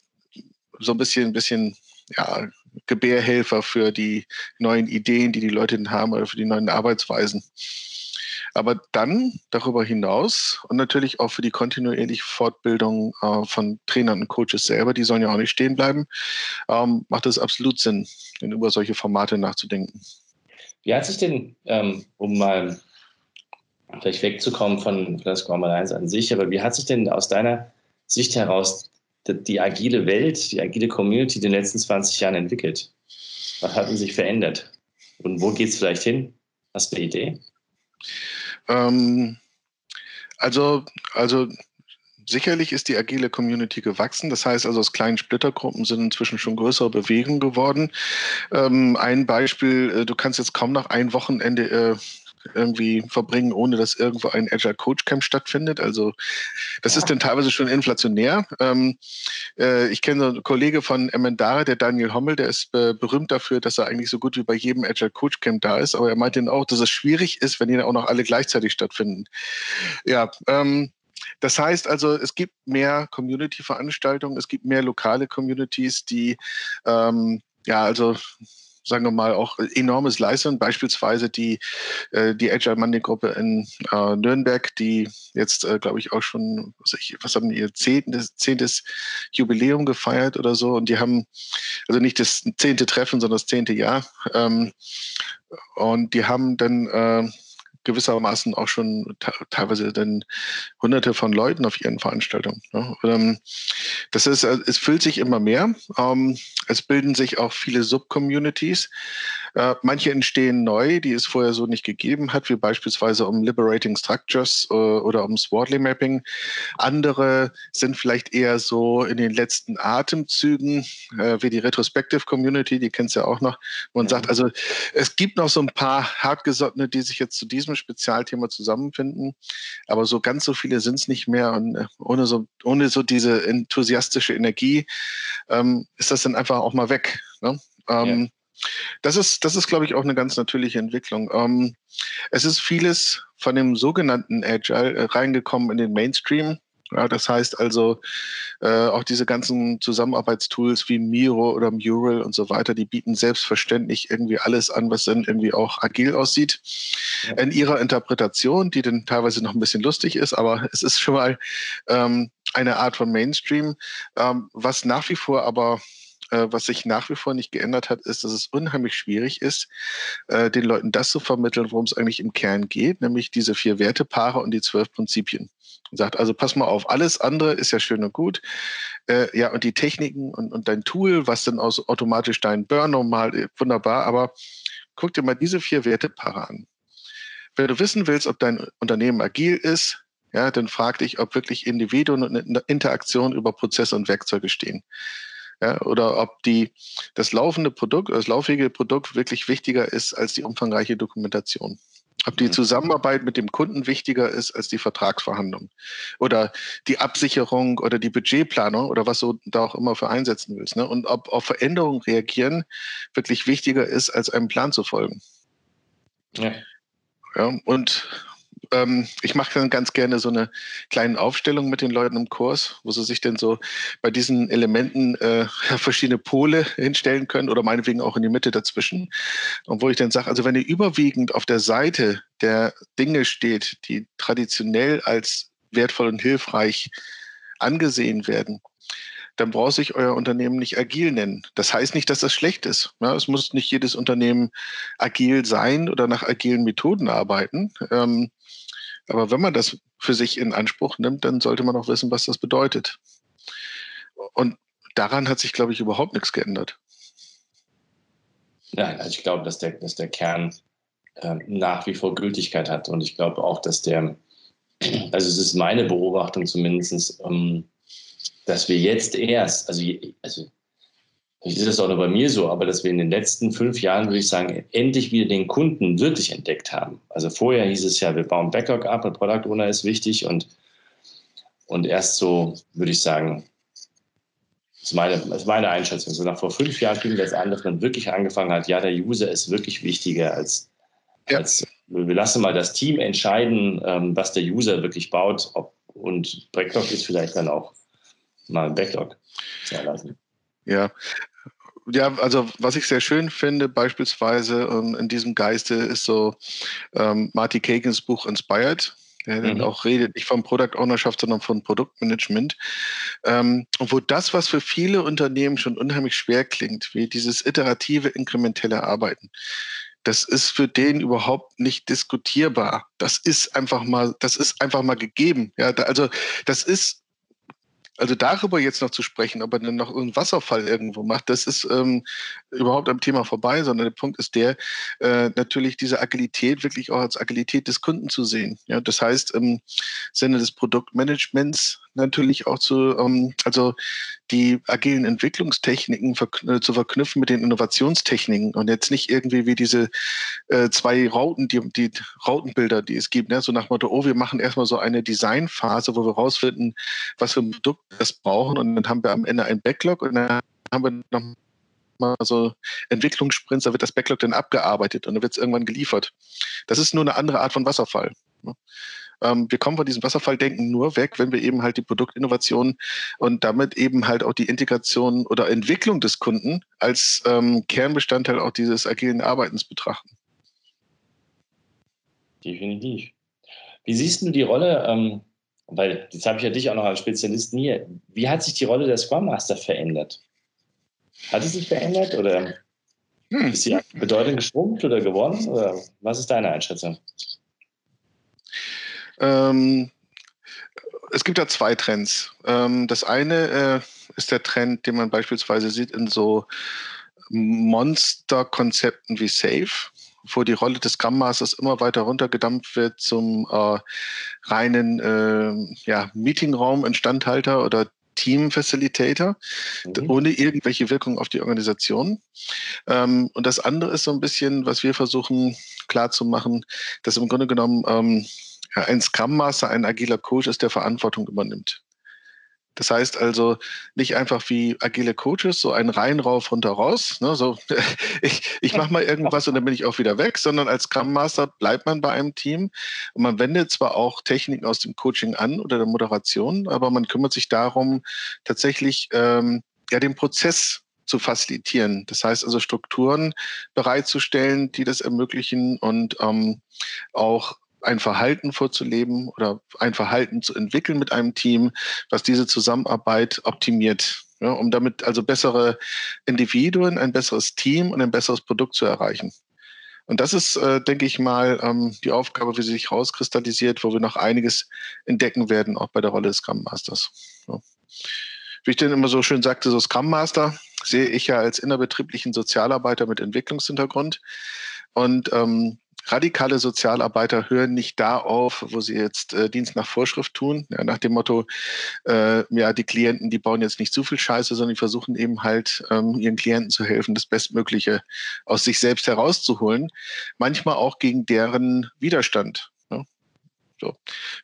so ein bisschen, ein bisschen, ja, Gebärhelfer für die neuen Ideen, die die Leute haben oder für die neuen Arbeitsweisen. Aber dann darüber hinaus und natürlich auch für die kontinuierliche Fortbildung äh, von Trainern und Coaches selber, die sollen ja auch nicht stehen bleiben, ähm, macht es absolut Sinn, über solche Formate nachzudenken. Wie hat sich denn, ähm, um mal vielleicht wegzukommen von das Scrum 1 an sich, aber wie hat sich denn aus deiner Sicht heraus die, die agile Welt, die agile Community in den letzten 20 Jahren entwickelt? Was hat sich verändert? Und wo geht es vielleicht hin? Hast du eine Idee? Ähm, also, also sicherlich ist die agile Community gewachsen. Das heißt also, aus kleinen Splittergruppen sind inzwischen schon größere Bewegungen geworden. Ähm, ein Beispiel, äh, du kannst jetzt kaum noch ein Wochenende äh, irgendwie verbringen, ohne dass irgendwo ein Agile Coach Camp stattfindet. Also das ist dann teilweise schon inflationär. Ähm, äh, ich kenne so einen Kollege von Emendare, der Daniel Hommel, der ist äh, berühmt dafür, dass er eigentlich so gut wie bei jedem Agile Coach Camp da ist. Aber er meinte dann auch, dass es schwierig ist, wenn die dann auch noch alle gleichzeitig stattfinden. Ja, ähm, das heißt also, es gibt mehr Community-Veranstaltungen, es gibt mehr lokale Communities, die ähm, ja, also sagen wir mal, auch enormes leisten. Beispielsweise die, äh, die Agile Monday Gruppe in äh, Nürnberg, die jetzt, äh, glaube ich, auch schon, was, ich, was haben die, ihr zehntes, zehntes Jubiläum gefeiert oder so. Und die haben, also nicht das zehnte Treffen, sondern das zehnte Jahr. Ähm, und die haben dann äh, gewissermaßen auch schon teilweise dann hunderte von Leuten auf ihren Veranstaltungen. Ne? Ähm, das ist, äh, es füllt sich immer mehr. Ähm, es bilden sich auch viele Subcommunities. Äh, manche entstehen neu, die es vorher so nicht gegeben hat, wie beispielsweise um Liberating Structures äh, oder um Swartly Mapping. Andere sind vielleicht eher so in den letzten Atemzügen, äh, wie die Retrospective Community, die kennst du ja auch noch. Man ja. sagt, also es gibt noch so ein paar Hartgesottene, die sich jetzt zu diesem Spezialthema zusammenfinden, aber so ganz so viele sind es nicht mehr und äh, ohne so, ohne so diese enthusiastische Energie ähm, ist das dann einfach auch mal weg. Ne? Ähm, ja. Das ist, das ist, glaube ich, auch eine ganz natürliche Entwicklung. Ähm, es ist vieles von dem sogenannten Agile äh, reingekommen in den Mainstream. Ja, das heißt also, äh, auch diese ganzen Zusammenarbeitstools wie Miro oder Mural und so weiter, die bieten selbstverständlich irgendwie alles an, was dann irgendwie auch agil aussieht. In ihrer Interpretation, die dann teilweise noch ein bisschen lustig ist, aber es ist schon mal ähm, eine Art von Mainstream, ähm, was nach wie vor aber äh, was sich nach wie vor nicht geändert hat, ist, dass es unheimlich schwierig ist, äh, den Leuten das zu vermitteln, worum es eigentlich im Kern geht, nämlich diese vier Wertepaare und die zwölf Prinzipien. Und sagt, also pass mal auf, alles andere ist ja schön und gut. Äh, ja, und die Techniken und, und dein Tool, was dann aus automatisch dein Burn normal, äh, wunderbar, aber guck dir mal diese vier Wertepaare an. Wenn du wissen willst, ob dein Unternehmen agil ist, ja, dann frag dich, ob wirklich Individuen und Interaktion über Prozesse und Werkzeuge stehen ja, oder ob die, das laufende Produkt, das laufige Produkt wirklich wichtiger ist als die umfangreiche Dokumentation. Ob die mhm. Zusammenarbeit mit dem Kunden wichtiger ist als die Vertragsverhandlung oder die Absicherung oder die Budgetplanung oder was du da auch immer für einsetzen willst. Ne? Und ob auf Veränderungen reagieren wirklich wichtiger ist, als einem Plan zu folgen. Ja. ja und ähm, ich mache dann ganz gerne so eine kleine Aufstellung mit den Leuten im Kurs, wo sie sich denn so bei diesen Elementen äh, verschiedene Pole hinstellen können oder meinetwegen auch in die Mitte dazwischen. Und wo ich dann sage, also wenn ihr überwiegend auf der Seite der Dinge steht, die traditionell als wertvoll und hilfreich angesehen werden, dann braucht sich euer Unternehmen nicht agil nennen. Das heißt nicht, dass das schlecht ist. Ja, es muss nicht jedes Unternehmen agil sein oder nach agilen Methoden arbeiten. Ähm, aber wenn man das für sich in Anspruch nimmt, dann sollte man auch wissen, was das bedeutet. Und daran hat sich, glaube ich, überhaupt nichts geändert. Nein, also ich glaube, dass der, dass der Kern äh, nach wie vor Gültigkeit hat. Und ich glaube auch, dass der, also es ist meine Beobachtung zumindest, ähm, dass wir jetzt erst, also, also Vielleicht ist das auch nur bei mir so, aber dass wir in den letzten fünf Jahren, würde ich sagen, endlich wieder den Kunden wirklich entdeckt haben. Also vorher hieß es ja, wir bauen Backlog ab und Product Owner ist wichtig und, und erst so, würde ich sagen, das ist, meine, das ist meine Einschätzung. So nach vor fünf Jahren fing das an, dass man wirklich angefangen hat, ja, der User ist wirklich wichtiger als, ja. als wir lassen mal das Team entscheiden, ähm, was der User wirklich baut. Ob, und Backlog ist vielleicht dann auch mal ein Backlog zu erlassen. Ja, ja, also was ich sehr schön finde, beispielsweise ähm, in diesem Geiste, ist so ähm, Marty Kagans Buch Inspired. Der mhm. dann auch redet, nicht von Product Ownership, sondern von Produktmanagement. Ähm, wo das, was für viele Unternehmen schon unheimlich schwer klingt, wie dieses iterative, inkrementelle Arbeiten, das ist für den überhaupt nicht diskutierbar. Das ist einfach mal, das ist einfach mal gegeben. Ja, da, also das ist also darüber jetzt noch zu sprechen, ob er dann noch einen Wasserfall irgendwo macht, das ist ähm, überhaupt am Thema vorbei, sondern der Punkt ist der, äh, natürlich diese Agilität wirklich auch als Agilität des Kunden zu sehen. Ja, das heißt, im Sinne des Produktmanagements natürlich auch zu, ähm, also die agilen Entwicklungstechniken verk äh, zu verknüpfen mit den Innovationstechniken und jetzt nicht irgendwie wie diese äh, zwei Rauten, die, die Rautenbilder, die es gibt, ne? so nach Motto, oh, wir machen erstmal so eine Designphase, wo wir rausfinden, was für ein Produkt wir brauchen und dann haben wir am Ende ein Backlog und dann haben wir noch mal so Entwicklungssprints, da wird das Backlog dann abgearbeitet und dann wird es irgendwann geliefert. Das ist nur eine andere Art von Wasserfall. Ne? Ähm, wir kommen von diesem Wasserfalldenken nur weg, wenn wir eben halt die Produktinnovation und damit eben halt auch die Integration oder Entwicklung des Kunden als ähm, Kernbestandteil auch dieses agilen Arbeitens betrachten. Definitiv. Wie siehst du die Rolle, ähm, weil jetzt habe ich ja dich auch noch als Spezialisten hier, wie hat sich die Rolle der Scrum Master verändert? Hat sie sich verändert oder hm. ist sie bedeutend geschrumpft oder geworden? Oder was ist deine Einschätzung? Ähm, es gibt da zwei Trends. Ähm, das eine äh, ist der Trend, den man beispielsweise sieht in so Monster-Konzepten wie Safe, wo die Rolle des Scrum Masters immer weiter runtergedampft wird zum äh, reinen äh, ja, Meetingraum, Instandhalter oder Team Facilitator, mhm. ohne irgendwelche Wirkung auf die Organisation. Ähm, und das andere ist so ein bisschen, was wir versuchen klarzumachen, dass im Grunde genommen ähm, ein Scrum Master, ein agiler Coach ist, der Verantwortung übernimmt. Das heißt also nicht einfach wie agile Coaches, so ein rein rauf, runter, raus. Ne, so, ich ich mache mal irgendwas und dann bin ich auch wieder weg, sondern als Scrum Master bleibt man bei einem Team und man wendet zwar auch Techniken aus dem Coaching an oder der Moderation, aber man kümmert sich darum, tatsächlich ähm, ja den Prozess zu facilitieren. Das heißt also Strukturen bereitzustellen, die das ermöglichen und ähm, auch ein Verhalten vorzuleben oder ein Verhalten zu entwickeln mit einem Team, was diese Zusammenarbeit optimiert. Ja, um damit also bessere Individuen, ein besseres Team und ein besseres Produkt zu erreichen. Und das ist, äh, denke ich mal, ähm, die Aufgabe, wie sie sich rauskristallisiert, wo wir noch einiges entdecken werden, auch bei der Rolle des Scrum Masters. Ja. Wie ich denn immer so schön sagte, so Scrum Master sehe ich ja als innerbetrieblichen Sozialarbeiter mit Entwicklungshintergrund. Und ähm, radikale Sozialarbeiter hören nicht da auf, wo sie jetzt äh, Dienst nach Vorschrift tun, ja, nach dem Motto, äh, ja, die Klienten, die bauen jetzt nicht zu viel Scheiße, sondern die versuchen eben halt ähm, ihren Klienten zu helfen, das Bestmögliche aus sich selbst herauszuholen, manchmal auch gegen deren Widerstand. So.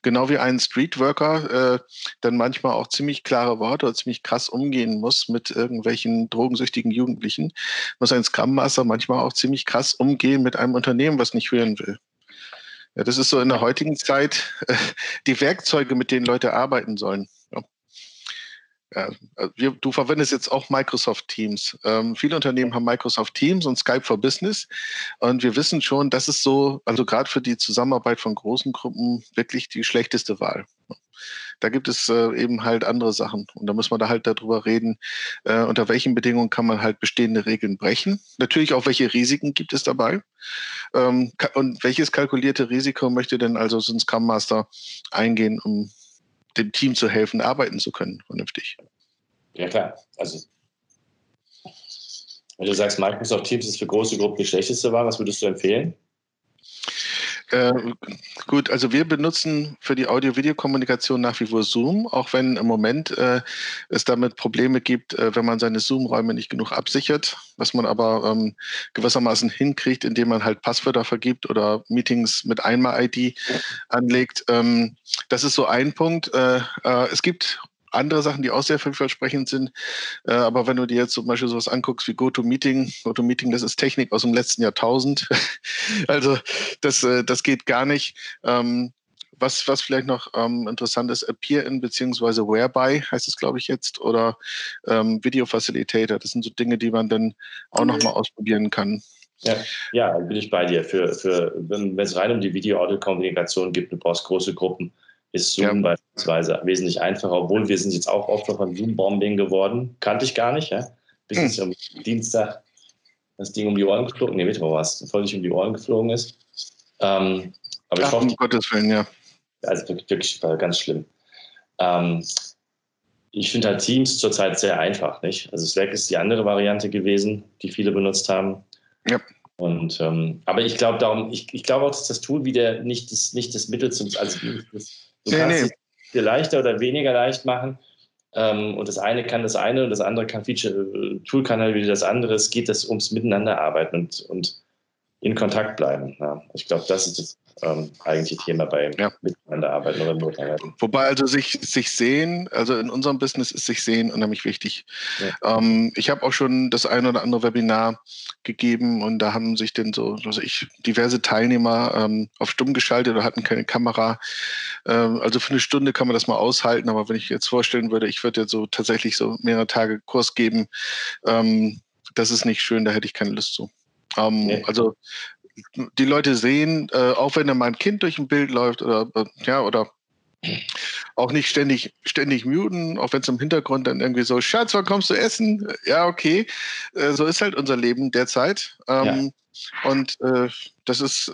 Genau wie ein Streetworker äh, dann manchmal auch ziemlich klare Worte oder ziemlich krass umgehen muss mit irgendwelchen drogensüchtigen Jugendlichen, muss ein Scrum Master manchmal auch ziemlich krass umgehen mit einem Unternehmen, was nicht hören will. Ja, das ist so in der heutigen Zeit äh, die Werkzeuge, mit denen Leute arbeiten sollen. Ja. Also wir, du verwendest jetzt auch Microsoft Teams. Ähm, viele Unternehmen haben Microsoft Teams und Skype for Business. Und wir wissen schon, das ist so, also gerade für die Zusammenarbeit von großen Gruppen wirklich die schlechteste Wahl. Da gibt es äh, eben halt andere Sachen. Und da muss man da halt darüber reden, äh, unter welchen Bedingungen kann man halt bestehende Regeln brechen. Natürlich auch, welche Risiken gibt es dabei. Ähm, und welches kalkulierte Risiko möchte denn also so ein Scrum Master eingehen, um dem Team zu helfen, arbeiten zu können, vernünftig. Ja, klar. Also, wenn du sagst, Microsoft Teams ist für große Gruppen die schlechteste Wahl, was würdest du empfehlen? Äh, gut, also wir benutzen für die Audio-Video-Kommunikation nach wie vor Zoom, auch wenn im Moment äh, es damit Probleme gibt, äh, wenn man seine Zoom-Räume nicht genug absichert, was man aber ähm, gewissermaßen hinkriegt, indem man halt Passwörter vergibt oder Meetings mit Einmal-ID anlegt. Ähm, das ist so ein Punkt. Äh, äh, es gibt andere Sachen, die auch sehr vielversprechend sind. Äh, aber wenn du dir jetzt zum Beispiel sowas anguckst wie GoToMeeting, GoToMeeting, das ist Technik aus dem letzten Jahrtausend. also das, äh, das geht gar nicht. Ähm, was, was vielleicht noch ähm, interessant ist, Appear-In beziehungsweise Whereby heißt es, glaube ich, jetzt, oder ähm, Video Facilitator. Das sind so Dinge, die man dann auch nochmal ausprobieren kann. Ja, ja, bin ich bei dir. Für, für, wenn es rein um die Video-Audio-Kommunikation geht, du brauchst große Gruppen ist Zoom ja. beispielsweise wesentlich einfacher, obwohl wir sind jetzt auch Opfer von Zoom-Bombing geworden. Kannte ich gar nicht, ja. Bis hm. jetzt am Dienstag das Ding um die Ohren geflogen, nee, Mittwoch war es, voll nicht um die Ohren geflogen ist. Ähm, aber ich Ach, hoffe, um Gottes Willen, ja. Also wirklich, wirklich ganz schlimm. Ähm, ich finde halt Teams zurzeit sehr einfach, nicht? Also Slack ist die andere Variante gewesen, die viele benutzt haben. Ja. Und ähm, aber ich glaube darum, ich, ich glaube auch, dass das Tool wieder nicht das, nicht das Mittel zum, also das, Du nee, kannst nee. es dir leichter oder weniger leicht machen. Ähm, und das eine kann das eine und das andere kann Feature, äh, Tool kann halt wieder das andere. Es geht das ums Miteinanderarbeiten und, und in Kontakt bleiben. Ja. Ich glaube, das ist das ähm, eigentliche Thema bei ja. Miteinanderarbeiten oder Notarbeiten. Wobei also sich, sich sehen, also in unserem Business ist sich sehen unheimlich wichtig. Ja. Ähm, ich habe auch schon das ein oder andere Webinar gegeben und da haben sich dann so, also ich, diverse Teilnehmer ähm, auf stumm geschaltet oder hatten keine Kamera. Ähm, also für eine Stunde kann man das mal aushalten, aber wenn ich jetzt vorstellen würde, ich würde jetzt so tatsächlich so mehrere Tage Kurs geben, ähm, das ist nicht schön, da hätte ich keine Lust zu. Ähm, nee. Also die Leute sehen, äh, auch wenn da mal ein Kind durch ein Bild läuft oder äh, ja, oder auch nicht ständig, ständig muten, auch wenn es im Hintergrund dann irgendwie so, Schatz, wann kommst du essen? Ja, okay. Äh, so ist halt unser Leben derzeit. Ähm, ja. Und äh, das ist,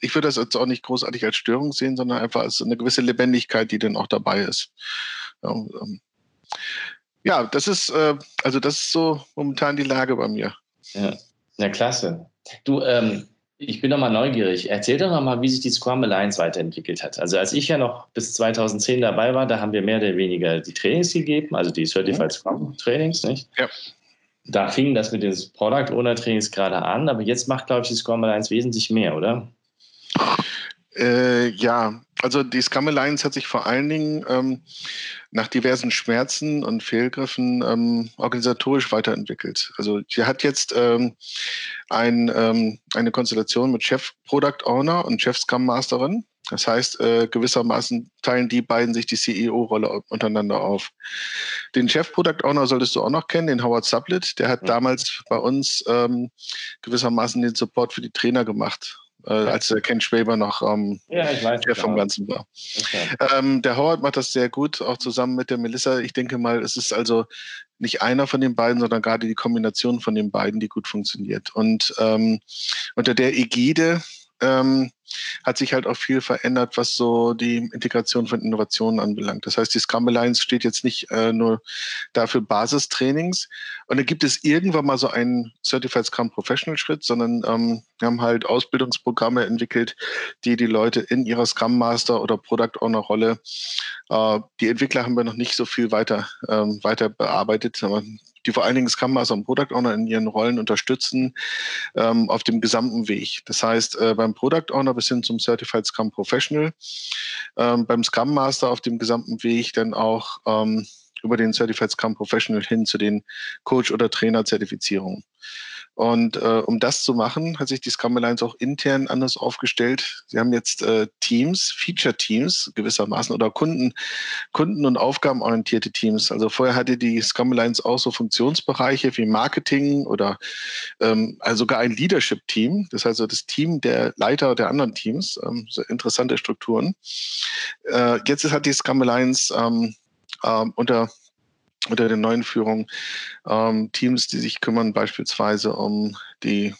ich würde das jetzt auch nicht großartig als Störung sehen, sondern einfach als eine gewisse Lebendigkeit, die dann auch dabei ist. Ja, ähm, ja das ist, äh, also das ist so momentan die Lage bei mir. Ja, ja klasse. Du, ähm, ich bin noch mal neugierig. Erzähl doch noch mal, wie sich die Scrum Alliance weiterentwickelt hat. Also als ich ja noch bis 2010 dabei war, da haben wir mehr oder weniger die Trainings gegeben, also die Certified mhm. Scrum Trainings, nicht? Ja. Da fing das mit den Product Owner Trainings gerade an, aber jetzt macht, glaube ich, die Scrum Alliance wesentlich mehr, oder? Äh, ja, also die Scrum Alliance hat sich vor allen Dingen ähm, nach diversen Schmerzen und Fehlgriffen ähm, organisatorisch weiterentwickelt. Also sie hat jetzt ähm, ein, ähm, eine Konstellation mit Chef Product Owner und Chef Scrum Masterin. Das heißt, äh, gewissermaßen teilen die beiden sich die CEO-Rolle untereinander auf. Den Chef Product Owner solltest du auch noch kennen, den Howard Sublet. Der hat ja. damals bei uns ähm, gewissermaßen den Support für die Trainer gemacht äh, als der Ken Schwaber noch ähm, ja, weiß, Chef vom Ganzen war. Ähm, der Howard macht das sehr gut, auch zusammen mit der Melissa. Ich denke mal, es ist also nicht einer von den beiden, sondern gerade die Kombination von den beiden, die gut funktioniert. Und ähm, unter der Ägide ähm, hat sich halt auch viel verändert, was so die Integration von Innovationen anbelangt. Das heißt, die Scrum Alliance steht jetzt nicht äh, nur dafür Basistrainings. Und dann gibt es irgendwann mal so einen Certified Scrum Professional Schritt, sondern ähm, wir haben halt Ausbildungsprogramme entwickelt, die die Leute in ihrer Scrum Master oder Product Owner Rolle, äh, die Entwickler haben wir noch nicht so viel weiter, ähm, weiter bearbeitet, aber die vor allen Dingen Scrum Master und Product Owner in ihren Rollen unterstützen ähm, auf dem gesamten Weg. Das heißt, äh, beim Product Owner bis hin zum Certified Scrum Professional, ähm, beim Scrum Master auf dem gesamten Weg dann auch ähm, über den Certified Scrum Professional hin zu den Coach- oder Trainer-Zertifizierungen. Und äh, um das zu machen, hat sich die Scrum Alliance auch intern anders aufgestellt. Sie haben jetzt äh, Teams, Feature-Teams gewissermaßen oder Kunden, Kunden- und aufgabenorientierte Teams. Also vorher hatte die Scrum Alliance auch so Funktionsbereiche wie Marketing oder ähm, also sogar ein Leadership-Team. Das heißt also das Team der Leiter der anderen Teams. Ähm, so interessante Strukturen. Äh, jetzt hat die Scrum Alliance ähm, äh, unter unter der neuen Führung ähm, Teams, die sich kümmern beispielsweise um die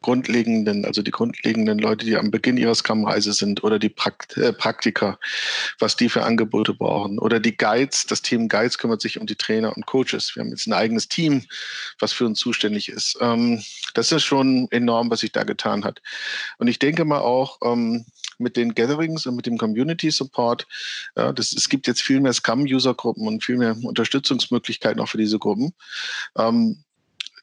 grundlegenden, also die grundlegenden Leute, die am Beginn ihrer Scrum-Reise sind oder die Prakt äh, Praktiker, was die für Angebote brauchen. Oder die Guides, das Team Guides kümmert sich um die Trainer und Coaches. Wir haben jetzt ein eigenes Team, was für uns zuständig ist. Ähm, das ist schon enorm, was sich da getan hat. Und ich denke mal auch, ähm, mit den Gatherings und mit dem Community Support. Ja, das, es gibt jetzt viel mehr Scrum-User-Gruppen und viel mehr Unterstützungsmöglichkeiten auch für diese Gruppen. Ähm,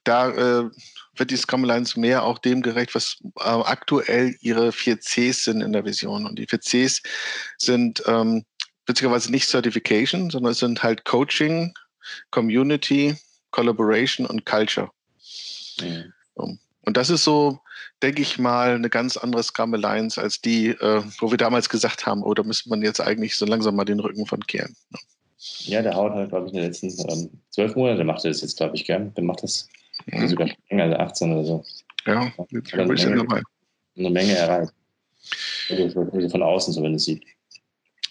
da äh, wird die Scrum Alliance mehr auch dem gerecht, was äh, aktuell ihre vier Cs sind in der Vision. Und die vier Cs sind ähm, beziehungsweise nicht Certification, sondern es sind halt Coaching, Community, Collaboration und Culture. Mhm. Und das ist so denke ich mal, eine ganz andere Scrum Alliance als die, äh, wo wir damals gesagt haben, oh, da müsste man jetzt eigentlich so langsam mal den Rücken von kehren. Ne? Ja, der haut halt, glaube ich, in den letzten ähm, zwölf Monaten, der macht das jetzt, glaube ich, gern. Der macht das mhm. sogar länger als 18 oder so. Ja, jetzt bin ich dabei. Eine Menge erreicht. Also von außen zumindest sieht.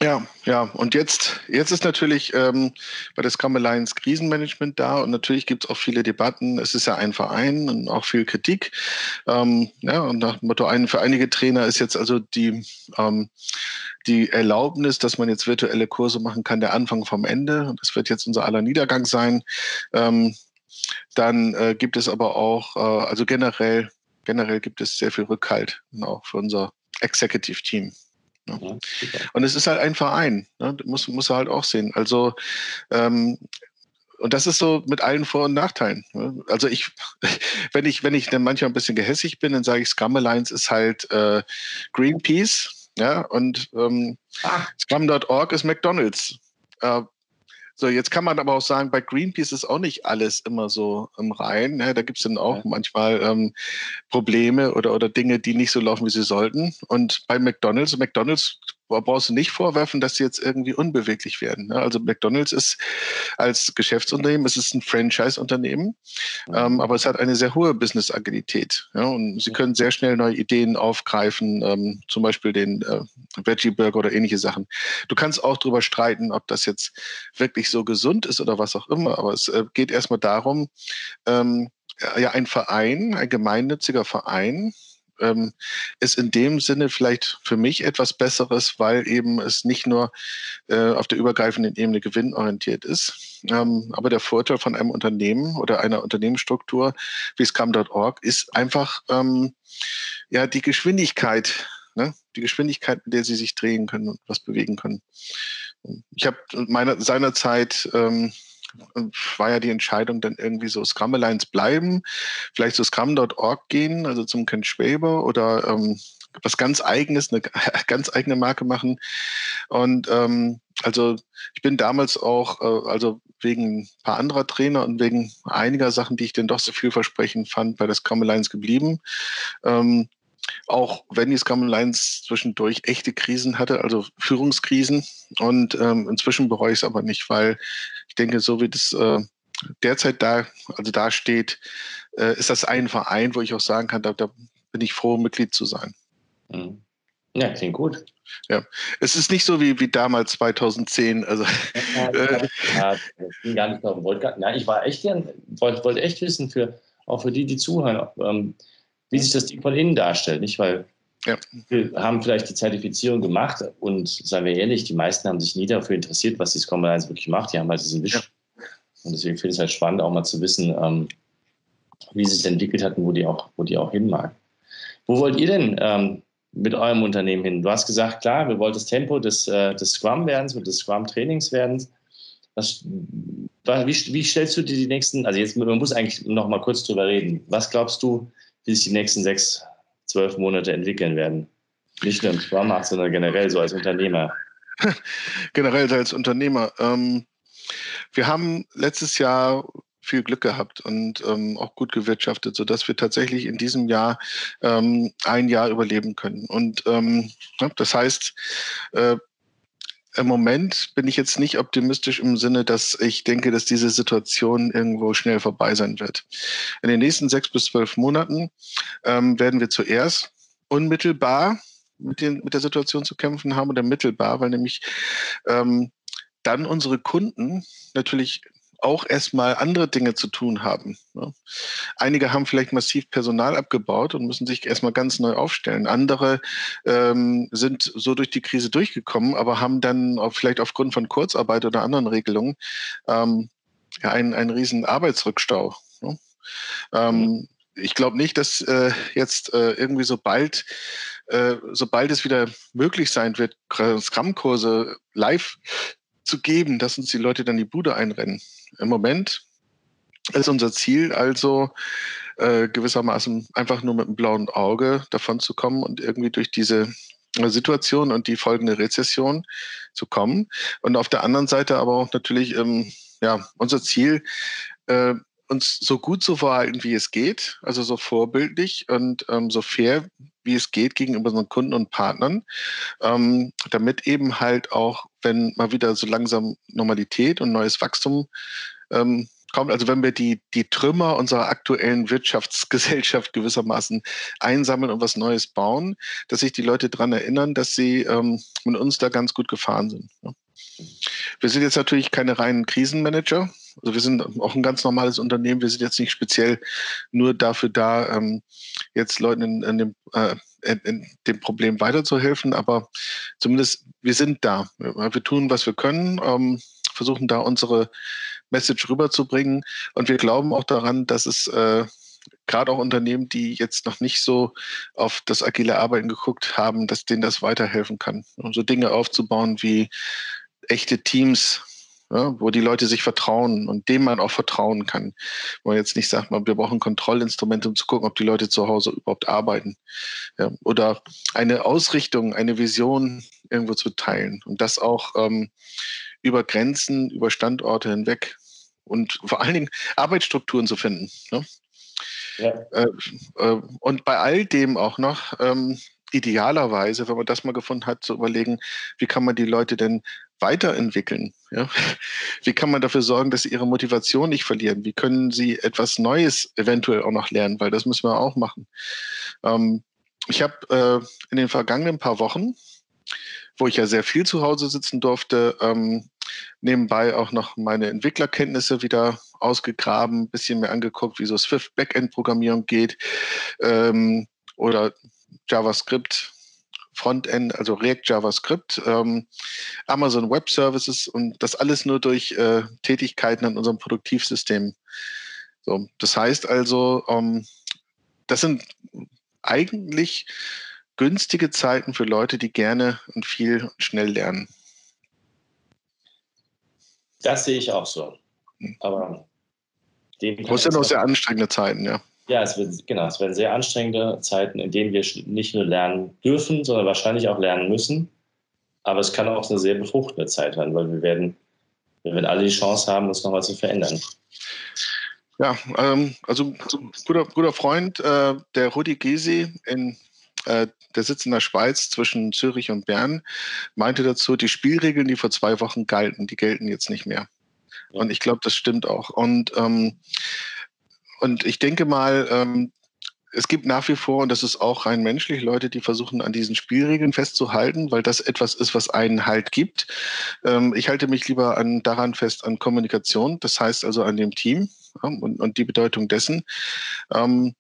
Ja, ja. Und jetzt, jetzt ist natürlich ähm, bei der Scrum Alliance Krisenmanagement da und natürlich gibt es auch viele Debatten. Es ist ja ein Verein und auch viel Kritik. Ähm, ja, und nach dem Motto, ein, für einige Trainer ist jetzt also die, ähm, die Erlaubnis, dass man jetzt virtuelle Kurse machen kann, der Anfang vom Ende. Das wird jetzt unser aller Niedergang sein. Ähm, dann äh, gibt es aber auch, äh, also generell, generell gibt es sehr viel Rückhalt, auch für unser Executive Team. Ja, und es ist halt ein Verein, ne? muss, muss er halt auch sehen. Also ähm, und das ist so mit allen Vor- und Nachteilen. Ne? Also ich, wenn ich, wenn ich dann manchmal ein bisschen gehässig bin, dann sage ich, Scrum Alliance ist halt äh, Greenpeace, ja, und ähm, ah. Scrum.org ist McDonalds. Äh, so, jetzt kann man aber auch sagen, bei Greenpeace ist auch nicht alles immer so im Rein. Ne? Da gibt es dann auch ja. manchmal ähm, Probleme oder, oder Dinge, die nicht so laufen, wie sie sollten. Und bei McDonalds, McDonalds brauchst du nicht vorwerfen, dass sie jetzt irgendwie unbeweglich werden. Ne? Also McDonald's ist als Geschäftsunternehmen, es ist ein Franchise-Unternehmen, mhm. ähm, aber es hat eine sehr hohe Business-Agilität. Ja? Und sie können sehr schnell neue Ideen aufgreifen, ähm, zum Beispiel den äh, Veggie-Burger oder ähnliche Sachen. Du kannst auch darüber streiten, ob das jetzt wirklich so gesund ist oder was auch immer, aber es äh, geht erstmal darum, ähm, ja ein Verein, ein gemeinnütziger Verein, ähm, ist in dem Sinne vielleicht für mich etwas Besseres, weil eben es nicht nur äh, auf der übergreifenden Ebene gewinnorientiert ist. Ähm, aber der Vorteil von einem Unternehmen oder einer Unternehmensstruktur wie Scrum.org ist einfach ähm, ja die Geschwindigkeit, ne? die Geschwindigkeit, mit der sie sich drehen können und was bewegen können. Ich habe seinerzeit ähm, war ja die Entscheidung dann irgendwie so Scrum Alliance bleiben, vielleicht zu Scrum.org gehen, also zum Ken Schwaber oder ähm, was ganz eigenes, eine ganz eigene Marke machen. Und ähm, also ich bin damals auch, äh, also wegen ein paar anderer Trainer und wegen einiger Sachen, die ich dann doch so vielversprechend fand, bei der Scrum Alliance geblieben. Ähm, auch wenn die Scrum Alliance zwischendurch echte Krisen hatte, also Führungskrisen. Und ähm, inzwischen bereue ich es aber nicht, weil ich denke, so wie das äh, derzeit da, also da steht, äh, ist das ein Verein, wo ich auch sagen kann, da, da bin ich froh, Mitglied zu sein. Mhm. Ja, klingt gut. Ja, es ist nicht so wie, wie damals 2010. Also, ja, äh, ja, ich, gar nicht wollte, nein, ich war echt gern, wollte, wollte echt wissen, für, auch für die, die zuhören, ähm, wie sich das Ding von innen darstellt. Nicht? Weil ja. wir haben vielleicht die Zertifizierung gemacht und seien wir ehrlich, die meisten haben sich nie dafür interessiert, was die Scrum Alliance wirklich macht. Die haben halt diesen Wisch. Ja. Und deswegen finde ich es halt spannend, auch mal zu wissen, ähm, wie sie es entwickelt hat und wo die auch, wo die auch hin mag. Wo wollt ihr denn ähm, mit eurem Unternehmen hin? Du hast gesagt, klar, wir wollen das Tempo des, äh, des Scrum-Werdens und des Scrum-Trainings werden. Was, wie, wie, stellst du dir die nächsten, also jetzt, man muss eigentlich noch mal kurz drüber reden. Was glaubst du, wie sich die nächsten sechs, zwölf Monate entwickeln werden. Nicht nur im Macht, sondern generell so als Unternehmer. generell als Unternehmer. Ähm, wir haben letztes Jahr viel Glück gehabt und ähm, auch gut gewirtschaftet, sodass wir tatsächlich in diesem Jahr ähm, ein Jahr überleben können. Und ähm, das heißt, äh, im Moment bin ich jetzt nicht optimistisch im Sinne, dass ich denke, dass diese Situation irgendwo schnell vorbei sein wird. In den nächsten sechs bis zwölf Monaten ähm, werden wir zuerst unmittelbar mit, den, mit der Situation zu kämpfen haben oder mittelbar, weil nämlich ähm, dann unsere Kunden natürlich auch erstmal andere Dinge zu tun haben. Ne? Einige haben vielleicht massiv Personal abgebaut und müssen sich erstmal ganz neu aufstellen. Andere ähm, sind so durch die Krise durchgekommen, aber haben dann vielleicht aufgrund von Kurzarbeit oder anderen Regelungen ähm, ja, einen, einen riesen Arbeitsrückstau. Ne? Ähm, mhm. ich glaube nicht, dass äh, jetzt äh, irgendwie sobald, äh, sobald es wieder möglich sein wird, Scrum-Kurse live zu geben, dass uns die Leute dann die Bude einrennen. Im Moment ist unser Ziel also äh, gewissermaßen einfach nur mit einem blauen Auge davon zu kommen und irgendwie durch diese Situation und die folgende Rezession zu kommen. Und auf der anderen Seite aber auch natürlich ähm, ja, unser Ziel, äh, uns so gut zu verhalten, wie es geht, also so vorbildlich und ähm, so fair, wie es geht gegenüber unseren Kunden und Partnern, ähm, damit eben halt auch, wenn mal wieder so langsam Normalität und neues Wachstum ähm, kommt, also wenn wir die, die Trümmer unserer aktuellen Wirtschaftsgesellschaft gewissermaßen einsammeln und was Neues bauen, dass sich die Leute daran erinnern, dass sie ähm, mit uns da ganz gut gefahren sind. Ja. Wir sind jetzt natürlich keine reinen Krisenmanager. Also wir sind auch ein ganz normales Unternehmen. Wir sind jetzt nicht speziell nur dafür da, ähm, jetzt Leuten in, in, dem, äh, in, in, dem Problem weiterzuhelfen. Aber zumindest wir sind da. Wir tun, was wir können, ähm, versuchen da unsere Message rüberzubringen. Und wir glauben auch daran, dass es äh, gerade auch Unternehmen, die jetzt noch nicht so auf das agile Arbeiten geguckt haben, dass denen das weiterhelfen kann. Um so Dinge aufzubauen wie echte Teams, ja, wo die Leute sich vertrauen und dem man auch vertrauen kann. Wo man jetzt nicht sagt, wir brauchen Kontrollinstrumente, um zu gucken, ob die Leute zu Hause überhaupt arbeiten. Ja, oder eine Ausrichtung, eine Vision irgendwo zu teilen und das auch ähm, über Grenzen, über Standorte hinweg und vor allen Dingen Arbeitsstrukturen zu finden. Ne? Ja. Äh, äh, und bei all dem auch noch ähm, idealerweise, wenn man das mal gefunden hat, zu überlegen, wie kann man die Leute denn weiterentwickeln? Ja? Wie kann man dafür sorgen, dass sie ihre Motivation nicht verlieren? Wie können sie etwas Neues eventuell auch noch lernen? Weil das müssen wir auch machen. Ähm, ich habe äh, in den vergangenen paar Wochen, wo ich ja sehr viel zu Hause sitzen durfte, ähm, nebenbei auch noch meine Entwicklerkenntnisse wieder ausgegraben, ein bisschen mehr angeguckt, wie so Swift Backend-Programmierung geht ähm, oder JavaScript Frontend, also React JavaScript, ähm, Amazon Web Services und das alles nur durch äh, Tätigkeiten an unserem Produktivsystem. So, das heißt also, ähm, das sind eigentlich günstige Zeiten für Leute, die gerne und viel und schnell lernen. Das sehe ich auch so. Hm. Aber dem das sind auch sehr anstrengende Zeiten, ja. Ja, es wird, genau, es werden sehr anstrengende Zeiten, in denen wir nicht nur lernen dürfen, sondern wahrscheinlich auch lernen müssen. Aber es kann auch eine sehr befruchtende Zeit werden, weil wir werden, wir werden alle die Chance haben, uns nochmal zu verändern. Ja, ähm, also guter, guter Freund, äh, der Rudi Gysi in äh, der sitzt in der Schweiz zwischen Zürich und Bern, meinte dazu, die Spielregeln, die vor zwei Wochen galten, die gelten jetzt nicht mehr. Und ich glaube, das stimmt auch. Und, ähm, und ich denke mal, ähm, es gibt nach wie vor, und das ist auch rein menschlich, Leute, die versuchen, an diesen Spielregeln festzuhalten, weil das etwas ist, was einen Halt gibt. Ähm, ich halte mich lieber an, daran fest, an Kommunikation, das heißt also an dem Team ja, und, und die Bedeutung dessen. Ähm,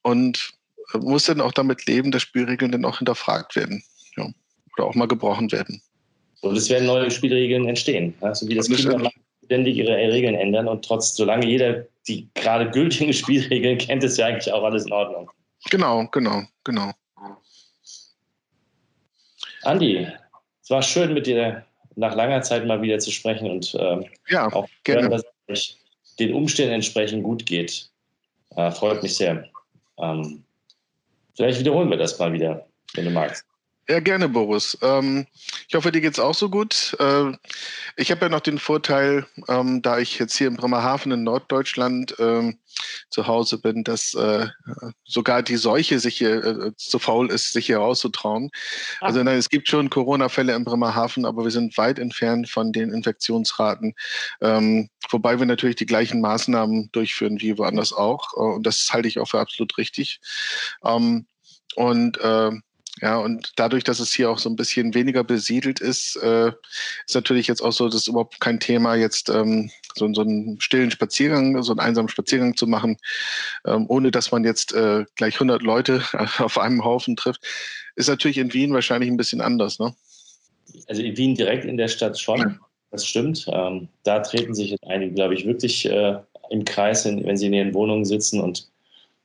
und muss dann auch damit leben, dass Spielregeln dann auch hinterfragt werden ja, oder auch mal gebrochen werden. Und es werden neue Spielregeln entstehen. Also wie das Kinder ständig ihre Regeln ändern und trotz, solange jeder die gerade gültigen Spielregeln kennt, ist ja eigentlich auch alles in Ordnung. Genau, genau, genau. Andi, es war schön mit dir nach langer Zeit mal wieder zu sprechen und ähm, ja, auch gerne. Hören, dass es den Umständen entsprechend gut geht. Äh, freut mich sehr. Ähm, Vielleicht wiederholen wir das mal wieder, wenn du magst. Ja, gerne, Boris. Ähm, ich hoffe, dir geht es auch so gut. Äh, ich habe ja noch den Vorteil, ähm, da ich jetzt hier in Bremerhaven in Norddeutschland ähm, zu Hause bin, dass äh, sogar die Seuche sich hier äh, zu faul ist, sich hier rauszutrauen. Ah. Also nein, es gibt schon Corona-Fälle in Bremerhaven, aber wir sind weit entfernt von den Infektionsraten. Ähm, wobei wir natürlich die gleichen Maßnahmen durchführen wie woanders auch. Äh, und das halte ich auch für absolut richtig. Ähm, und äh, ja, und dadurch, dass es hier auch so ein bisschen weniger besiedelt ist, äh, ist natürlich jetzt auch so, dass überhaupt kein Thema, jetzt ähm, so, so einen stillen Spaziergang, so einen einsamen Spaziergang zu machen, ähm, ohne dass man jetzt äh, gleich 100 Leute auf einem Haufen trifft, ist natürlich in Wien wahrscheinlich ein bisschen anders, ne? Also in Wien direkt in der Stadt schon, ja. das stimmt. Ähm, da treten sich jetzt einige, glaube ich, wirklich äh, im Kreis, wenn sie in ihren Wohnungen sitzen und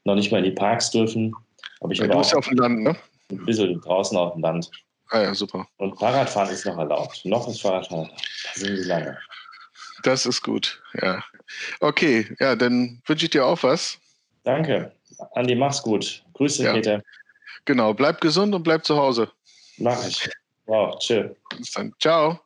noch nicht mal in die Parks dürfen. Aber ich ja, du bist ja auf dem Land, ne? Ein bisschen draußen auf dem Land. Ah ja, super. Und Fahrradfahren ist noch erlaubt. Noch ist Fahrradfahren erlaubt. Da sind sie lange. Das ist gut, ja. Okay, ja, dann wünsche ich dir auch was. Danke. Andi, mach's gut. Grüße, ja. Peter. Genau, bleib gesund und bleib zu Hause. Mach ich. Wow, tschö. Bis dann. Ciao.